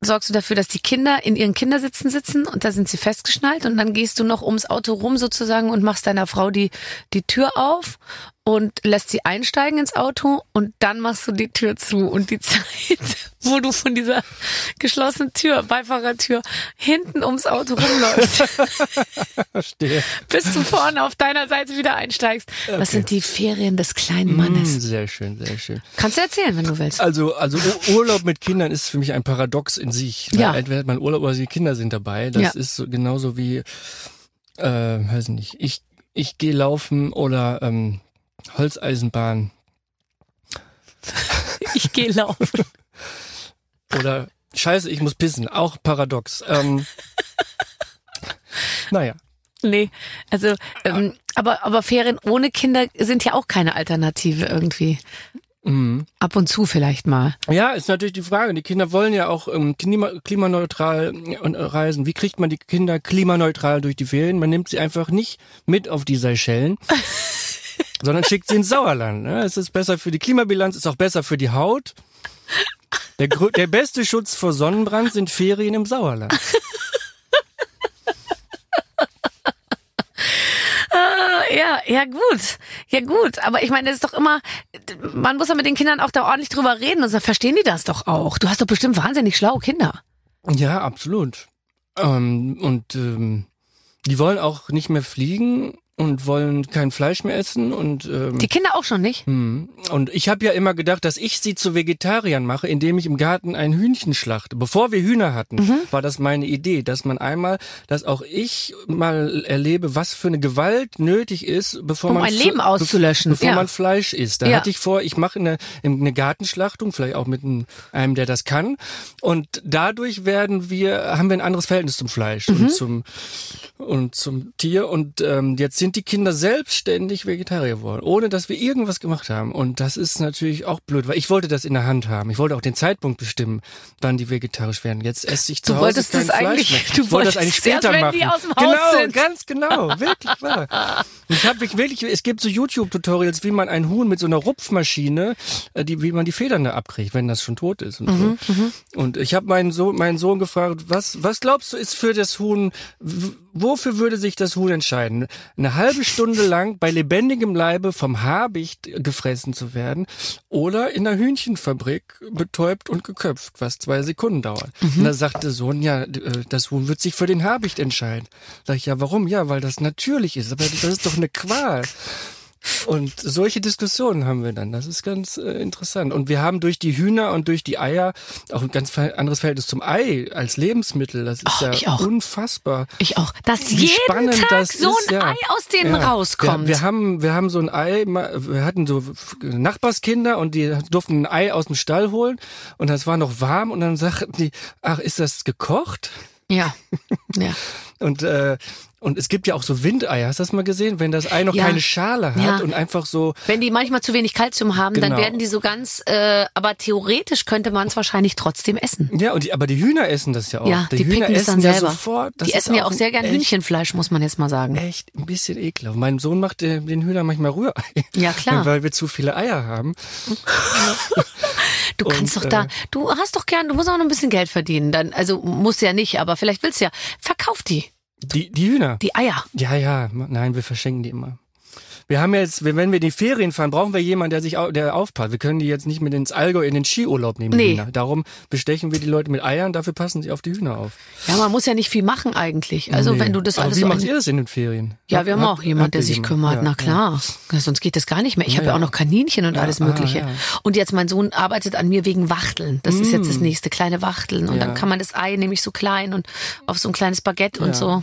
sorgst du dafür, dass die Kinder in ihren Kindersitzen sitzen und da sind sie festgeschnallt und dann gehst du noch ums Auto rum sozusagen und machst deiner Frau die, die Tür auf und lässt sie einsteigen ins Auto und dann machst du die Tür zu und die Zeit, wo du von dieser geschlossenen Tür, Beifahrertür, hinten ums Auto rumläufst, Verstehe. bis du vorne auf deiner Seite wieder einsteigst. Das sind die Ferien des kleinen Mm, Mannes. sehr schön, sehr schön. Kannst du erzählen, wenn du willst. Also, also Ur- Urlaub mit Kindern ist für mich ein Paradox in sich. ne? Ja. Entweder hat man Urlaub oder die Kinder sind dabei. Das Ja. ist so, genauso wie, äh, weiß nicht, ich, ich gehe laufen oder ähm, Holzeisenbahn Ich gehe laufen. oder Scheiße, ich muss pissen. Auch paradox. Ähm, naja. Nee, also, ähm, aber, aber Ferien ohne Kinder sind ja auch keine Alternative irgendwie. Mhm. Ab und zu vielleicht mal. Ja, ist natürlich die Frage. Die Kinder wollen ja auch ähm, klima klimaneutral äh, reisen. Wie kriegt man die Kinder klimaneutral durch die Ferien? Man nimmt sie einfach nicht mit auf die Seychellen, sondern schickt sie ins Sauerland. Ne? Es ist besser für die Klimabilanz, ist auch besser für die Haut. Der, der beste Schutz vor Sonnenbrand sind Ferien im Sauerland. Ja, ja gut, ja gut. Aber ich meine, das ist doch immer, man muss ja mit den Kindern auch da ordentlich drüber reden und dann verstehen die das doch auch. Du hast doch bestimmt wahnsinnig schlaue Kinder. Ja, absolut. Ähm, und ähm, die wollen auch nicht mehr fliegen und wollen kein Fleisch mehr essen und ähm, Die Kinder auch schon nicht? Hm. Und ich habe ja immer gedacht, dass ich sie zu Vegetariern mache, indem ich im Garten ein Hühnchen schlachte. Bevor wir Hühner hatten, Mhm. war das meine Idee, dass man einmal, dass auch ich mal erlebe, was für eine Gewalt nötig ist, bevor Um man ein Leben auszulöschen, bevor ja. man Fleisch isst. Da Ja. hatte ich vor, ich mache eine, eine Gartenschlachtung, vielleicht auch mit einem, einem, der das kann. Und dadurch werden wir, haben wir ein anderes Verhältnis zum Fleisch Mhm. und zum und zum Tier. Und ähm, jetzt sind die Kinder selbstständig Vegetarier geworden, ohne dass wir irgendwas gemacht haben. Und das ist natürlich auch blöd, weil ich wollte das in der Hand haben. Ich wollte auch den Zeitpunkt bestimmen, wann die vegetarisch werden. Jetzt esse ich zu Du Hause wolltest kein das Fleisch eigentlich- mehr. du ich wollte das eigentlich wolltest erst, später wenn machen. die aus dem Haus genau, sind. ganz genau, wirklich wahr. Ich habe wirklich, es gibt so YouTube-Tutorials, wie man ein Huhn mit so einer Rupfmaschine, äh, die, wie man die Federn da abkriegt, wenn das schon tot ist und Mhm, so. Und ich habe meinen Sohn, meinen Sohn gefragt, was, was glaubst du ist für das Huhn, wofür würde sich das Huhn entscheiden? Eine halbe Stunde lang bei lebendigem Leibe vom Habicht gefressen zu werden oder in einer Hühnchenfabrik betäubt und geköpft, was zwei Sekunden dauert. Und da sagt der Sohn, ja, äh, das Huhn wird sich für den Habicht entscheiden. Sag ich, ja, warum? Ja, weil das natürlich ist. Aber das ist doch eine Qual. Und solche Diskussionen haben wir dann. Das ist ganz äh, interessant. Und wir haben durch die Hühner und durch die Eier auch ein ganz anderes Verhältnis zum Ei als Lebensmittel. Das ist Oh, ja ich auch. unfassbar. Ich auch. Dass Wie jeden spannend Tag das so ist, ein ja. Ei aus denen Ja. rauskommt. Wir, wir haben, wir haben so ein Ei, wir hatten so Nachbarskinder und die durften ein Ei aus dem Stall holen und das war noch warm und dann sagten die, ach, ist das gekocht? ja. ja. Und, äh, und es gibt ja auch so Windeier, hast du das mal gesehen? Wenn das Ei noch Ja. keine Schale hat Ja. und einfach so, Wenn die manchmal zu wenig Kalzium haben, dann Genau. werden die so ganz, äh, aber theoretisch könnte man es wahrscheinlich trotzdem essen. ja, und die, aber die Hühner essen das ja auch. Ja, die Hühner picken das dann essen ja selber. sofort. Die essen ja auch sehr gern echt, Hühnchenfleisch, muss man jetzt mal sagen. Echt ein bisschen ekelhaft. Mein Sohn macht äh, den Hühnern manchmal Rührei. Ja, klar. Weil wir zu viele Eier haben. Du kannst Und, doch da, äh, du hast doch gern, du musst auch noch ein bisschen Geld verdienen. Dann, also musst du ja nicht, aber vielleicht willst du ja. Verkauf die, Die, die Hühner. die Eier. Ja, ja, nein, wir verschenken die immer. Wir haben jetzt, wenn wir in die Ferien fahren, brauchen wir jemanden, der sich, der aufpasst. Wir können die jetzt nicht mit ins Allgäu in den Skiurlaub nehmen. Nee. Darum bestechen wir die Leute mit Eiern, dafür passen sie auf die Hühner auf. Ja, man muss ja nicht viel machen eigentlich. Also Nee. wenn du das Aber alles wie so macht ihr das in den Ferien? Ja, wir haben auch jemand, habt der sich jemanden? kümmert. Ja, Na klar. Sonst geht das gar nicht mehr. Ich habe ja Ja, auch ja. noch Kaninchen und Ja, alles ah, Mögliche. ja. Und jetzt mein Sohn arbeitet an mir wegen Wachteln. Das ist jetzt das nächste, kleine Wachteln. Und Ja. dann kann man das Ei nämlich so klein und auf so ein kleines Baguette und Ja. so.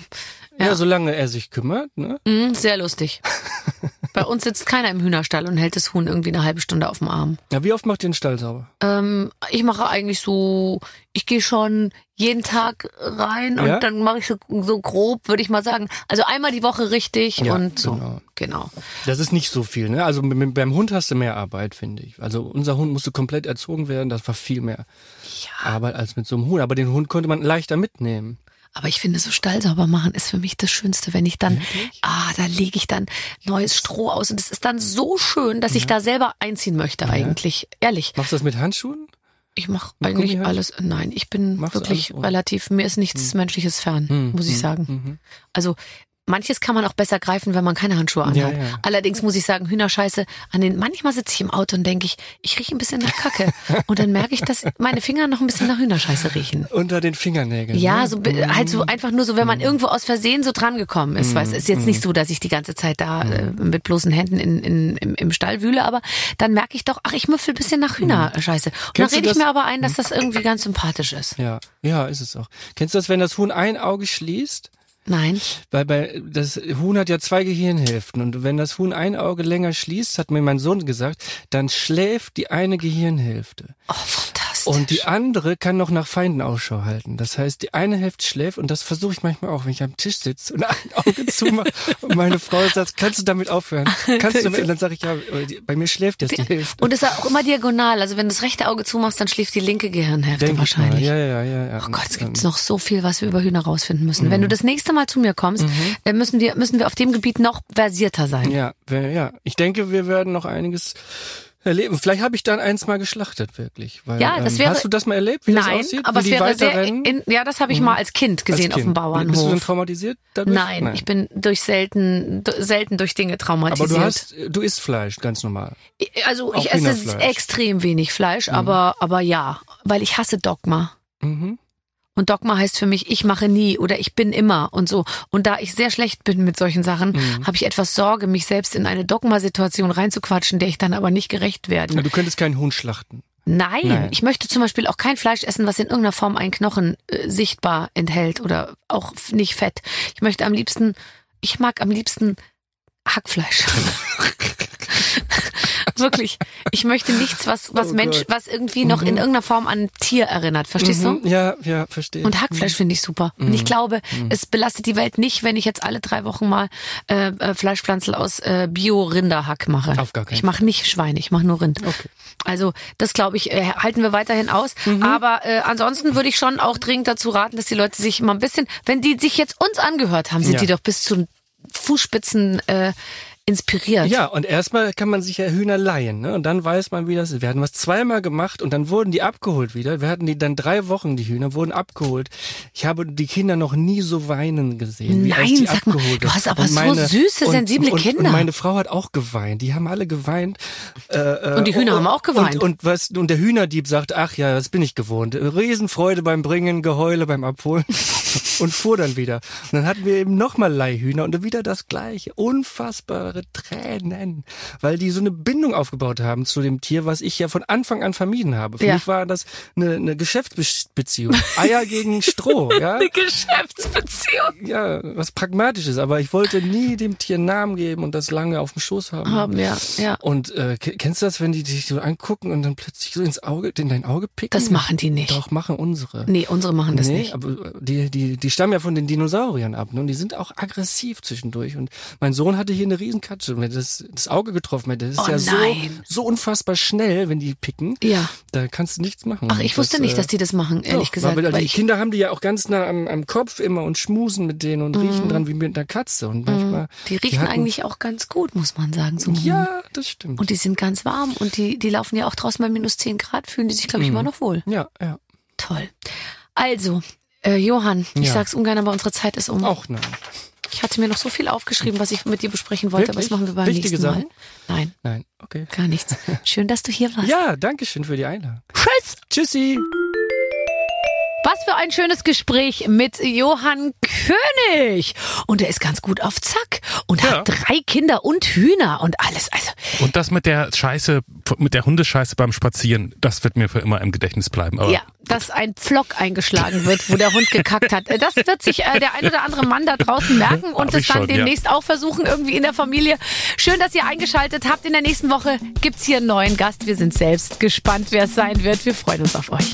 Ja. Ja. solange er sich kümmert, ne? Mhm, sehr lustig. Bei uns sitzt keiner im Hühnerstall und hält das Huhn irgendwie eine halbe Stunde auf dem Arm. Ja, wie oft macht ihr den Stall sauber? Ähm, ich mache eigentlich so, ich gehe schon jeden Tag rein und Ja? dann mache ich so, so grob, würde ich mal sagen. Also einmal die Woche richtig Ja, und so. genau. genau. Das ist nicht so viel, ne? Also beim Hund hast du mehr Arbeit, finde ich. Also unser Hund musste komplett erzogen werden, das war viel mehr Arbeit als mit so einem Huhn. Aber den Hund konnte man leichter mitnehmen. Aber ich finde, so Stall sauber machen ist für mich das Schönste, wenn ich dann, ah, da lege ich dann neues Stroh aus und es ist dann so schön, dass ich da selber einziehen möchte eigentlich. Ehrlich. Machst du das mit Handschuhen? Ich mache eigentlich alles, nein, ich bin Machst wirklich relativ, mir ist nichts Menschliches fern, Hm, muss ich hm, sagen. mhm. Also manches kann man auch besser greifen, wenn man keine Handschuhe anhat. Ja, ja. Allerdings muss ich sagen, Hühnerscheiße, an den, manchmal sitze ich im Auto und denke ich, ich rieche ein bisschen nach Kacke. und dann merke ich, dass meine Finger noch ein bisschen nach Hühnerscheiße riechen. Unter den Fingernägeln. Ja, ne? so be- halt so einfach nur so, wenn man Mhm. irgendwo aus Versehen so dran gekommen ist. Weißt, ist jetzt nicht so, dass ich die ganze Zeit da Mhm. äh, mit bloßen Händen in, in, im, im Stall wühle, aber dann merke ich doch, ach, ich müffel ein bisschen nach Hühnerscheiße. Und dann. Kennst rede ich mir aber ein, dass das irgendwie ganz sympathisch ist. Ja, ja, ist es auch. Kennst du das, wenn das Huhn ein Auge schließt? Nein. Weil bei, das Huhn hat ja zwei Gehirnhälften und wenn das Huhn ein Auge länger schließt, hat mir mein Sohn gesagt, dann schläft die eine Gehirnhälfte. Oh, fantastisch. Und die andere kann noch nach Feinden Ausschau halten. Das heißt, die eine Hälfte schläft und das versuche ich manchmal auch, wenn ich am Tisch sitze und ein Auge zumache und meine Frau sagt, kannst du damit aufhören? Kannst du damit? Und dann sage ich, ja, bei mir schläft jetzt die Hälfte. Und es ist auch immer diagonal. Also wenn du das rechte Auge zumachst, dann schläft die linke Gehirnhälfte Denk wahrscheinlich. Ja, ja, ja, ja. Oh Gott, es gibt noch so viel, was wir über Hühner rausfinden müssen. Wenn du das nächste Mal zu mir kommst, äh, müssen wir müssen wir auf dem Gebiet noch versierter sein. Ja, ja. Ich denke, wir werden noch einiges erleben. Vielleicht habe ich dann eins mal geschlachtet, wirklich. Weil, Ja, das ähm, wäre- Hast du das mal erlebt, wie das Nein, aussieht? aber wie es wäre sehr. In, ja, das habe ich mal als Kind gesehen Als auf dem Kind. Bist du denn Bauernhof. traumatisiert dadurch? Nein, ich bin durch selten selten durch Dinge Aber traumatisiert. du hast, du isst Fleisch, ganz normal. also auch ich esse extrem wenig Fleisch, aber aber ja, weil ich hasse Dogma. Mhm. Und Dogma heißt für mich, ich mache nie oder ich bin immer und so. Und da ich sehr schlecht bin mit solchen Sachen, Mhm. habe ich etwas Sorge, mich selbst in eine Dogma-Situation reinzuquatschen, der ich dann aber nicht gerecht werde. Ja, Du könntest keinen Huhn schlachten. Nein, Nein. ich möchte zum Beispiel auch kein Fleisch essen, was in irgendeiner Form einen Knochen äh, sichtbar enthält oder auch nicht Fett. Ich möchte am liebsten, ich mag am liebsten Hackfleisch. Wirklich. Ich möchte nichts, was, was Oh Mensch, Gott. was irgendwie noch in irgendeiner Form an Tier erinnert. Verstehst Mhm. du? Ja, ja, verstehe. Und Hackfleisch finde ich super. Und Mhm. ich glaube, es belastet die Welt nicht, wenn ich jetzt alle drei Wochen mal äh, äh, Fleischpflanzel aus äh, Bio-Rinderhack mache. Auf gar keinen ich mache nicht Schweine, ich mache nur Rind. Okay. Also das glaube ich, äh, halten wir weiterhin aus. Mhm. Aber äh, ansonsten würde ich schon auch dringend dazu raten, dass die Leute sich mal ein bisschen, wenn die sich jetzt uns angehört haben, sind Ja. die doch bis zu Fußspitzen äh, inspiriert. Ja, und erstmal kann man sich ja Hühner leihen, ne? Und dann weiß man, wie das ist. Wir hatten was zweimal gemacht und dann wurden die abgeholt wieder. Wir hatten die dann drei Wochen, die Hühner wurden abgeholt. Ich habe die Kinder noch nie so weinen gesehen, wie Nein, die sag mal, abgeholt du wurden. hast aber Und so süße, und, sensible und, Kinder. Und meine Frau hat auch geweint. Die haben alle geweint. Äh, äh, Und die Hühner haben auch geweint. Und, und was? Und der Hühnerdieb sagt, ach ja, das bin ich gewohnt. Riesenfreude beim Bringen, Geheule beim Abholen. Und fuhr dann wieder. Und dann hatten wir eben nochmal Leihhühner und wieder das gleiche. Unfassbare Tränen, weil die so eine Bindung aufgebaut haben zu dem Tier, was ich ja von Anfang an vermieden habe. Für Ja. mich war das eine, eine Geschäftsbeziehung. Eier gegen Stroh, ja. Eine Geschäftsbeziehung Ja, was Pragmatisches, aber ich wollte nie dem Tier einen Namen geben und das lange auf dem Schoß haben. haben, ja, ja. Und äh, ke- kennst du das, wenn die dich so angucken und dann plötzlich so ins Auge, in dein Auge picken? Das machen die nicht. Doch, machen unsere. Nee, unsere machen das nee, nicht. aber äh, die, die, die stammen ja von den Dinosauriern ab, ne? Und die sind auch aggressiv zwischendurch. Und mein Sohn hatte hier eine Riesenkatze. Und wenn das, das Auge getroffen hätte, das ist Oh ja so, nein. so unfassbar schnell, wenn die picken. Ja. Da kannst du nichts machen. Ach, ich wusste Das, nicht, äh, dass die das machen, ehrlich doch, gesagt. Weil, weil die Kinder haben die ja auch ganz nah am, am Kopf immer und schmusen mit denen und riechen dran wie mit einer Katze. Und manchmal. Mhm. die riechen hatten- eigentlich auch ganz gut, muss man sagen. So Ja, das stimmt. Und die sind ganz warm und die, die laufen ja auch draußen bei minus 10 Grad, fühlen die sich, glaube ich, Mhm. immer noch wohl. ja, ja. Toll. Also, äh, Johann, ich Ja. sag's ungern, aber unsere Zeit ist um. Auch nein. Ich hatte mir noch so viel aufgeschrieben, was ich mit dir besprechen wollte, aber das Wirklich? machen wir beim Wichtige nächsten Mal. Sachen? Nein, Nein, okay. gar nichts. Schön, dass du hier warst. Ja, danke schön für die Einladung. Tschüss. Tschüssi. Was für ein schönes Gespräch mit Johann König. Und er ist ganz gut auf Zack und Ja. hat drei Kinder und Hühner und alles. Also, Und das mit der Scheiße, mit der Hundescheiße beim Spazieren, das wird mir für immer im Gedächtnis bleiben. Aber ja, dass ein Pflock eingeschlagen wird, wo der Hund gekackt hat. Das wird sich äh, der ein oder andere Mann da draußen merken und es dann schon, ja. demnächst auch versuchen, irgendwie in der Familie. Schön, dass ihr eingeschaltet habt. In der nächsten Woche gibt's hier einen neuen Gast. Wir sind selbst gespannt, wer es sein wird. Wir freuen uns auf euch.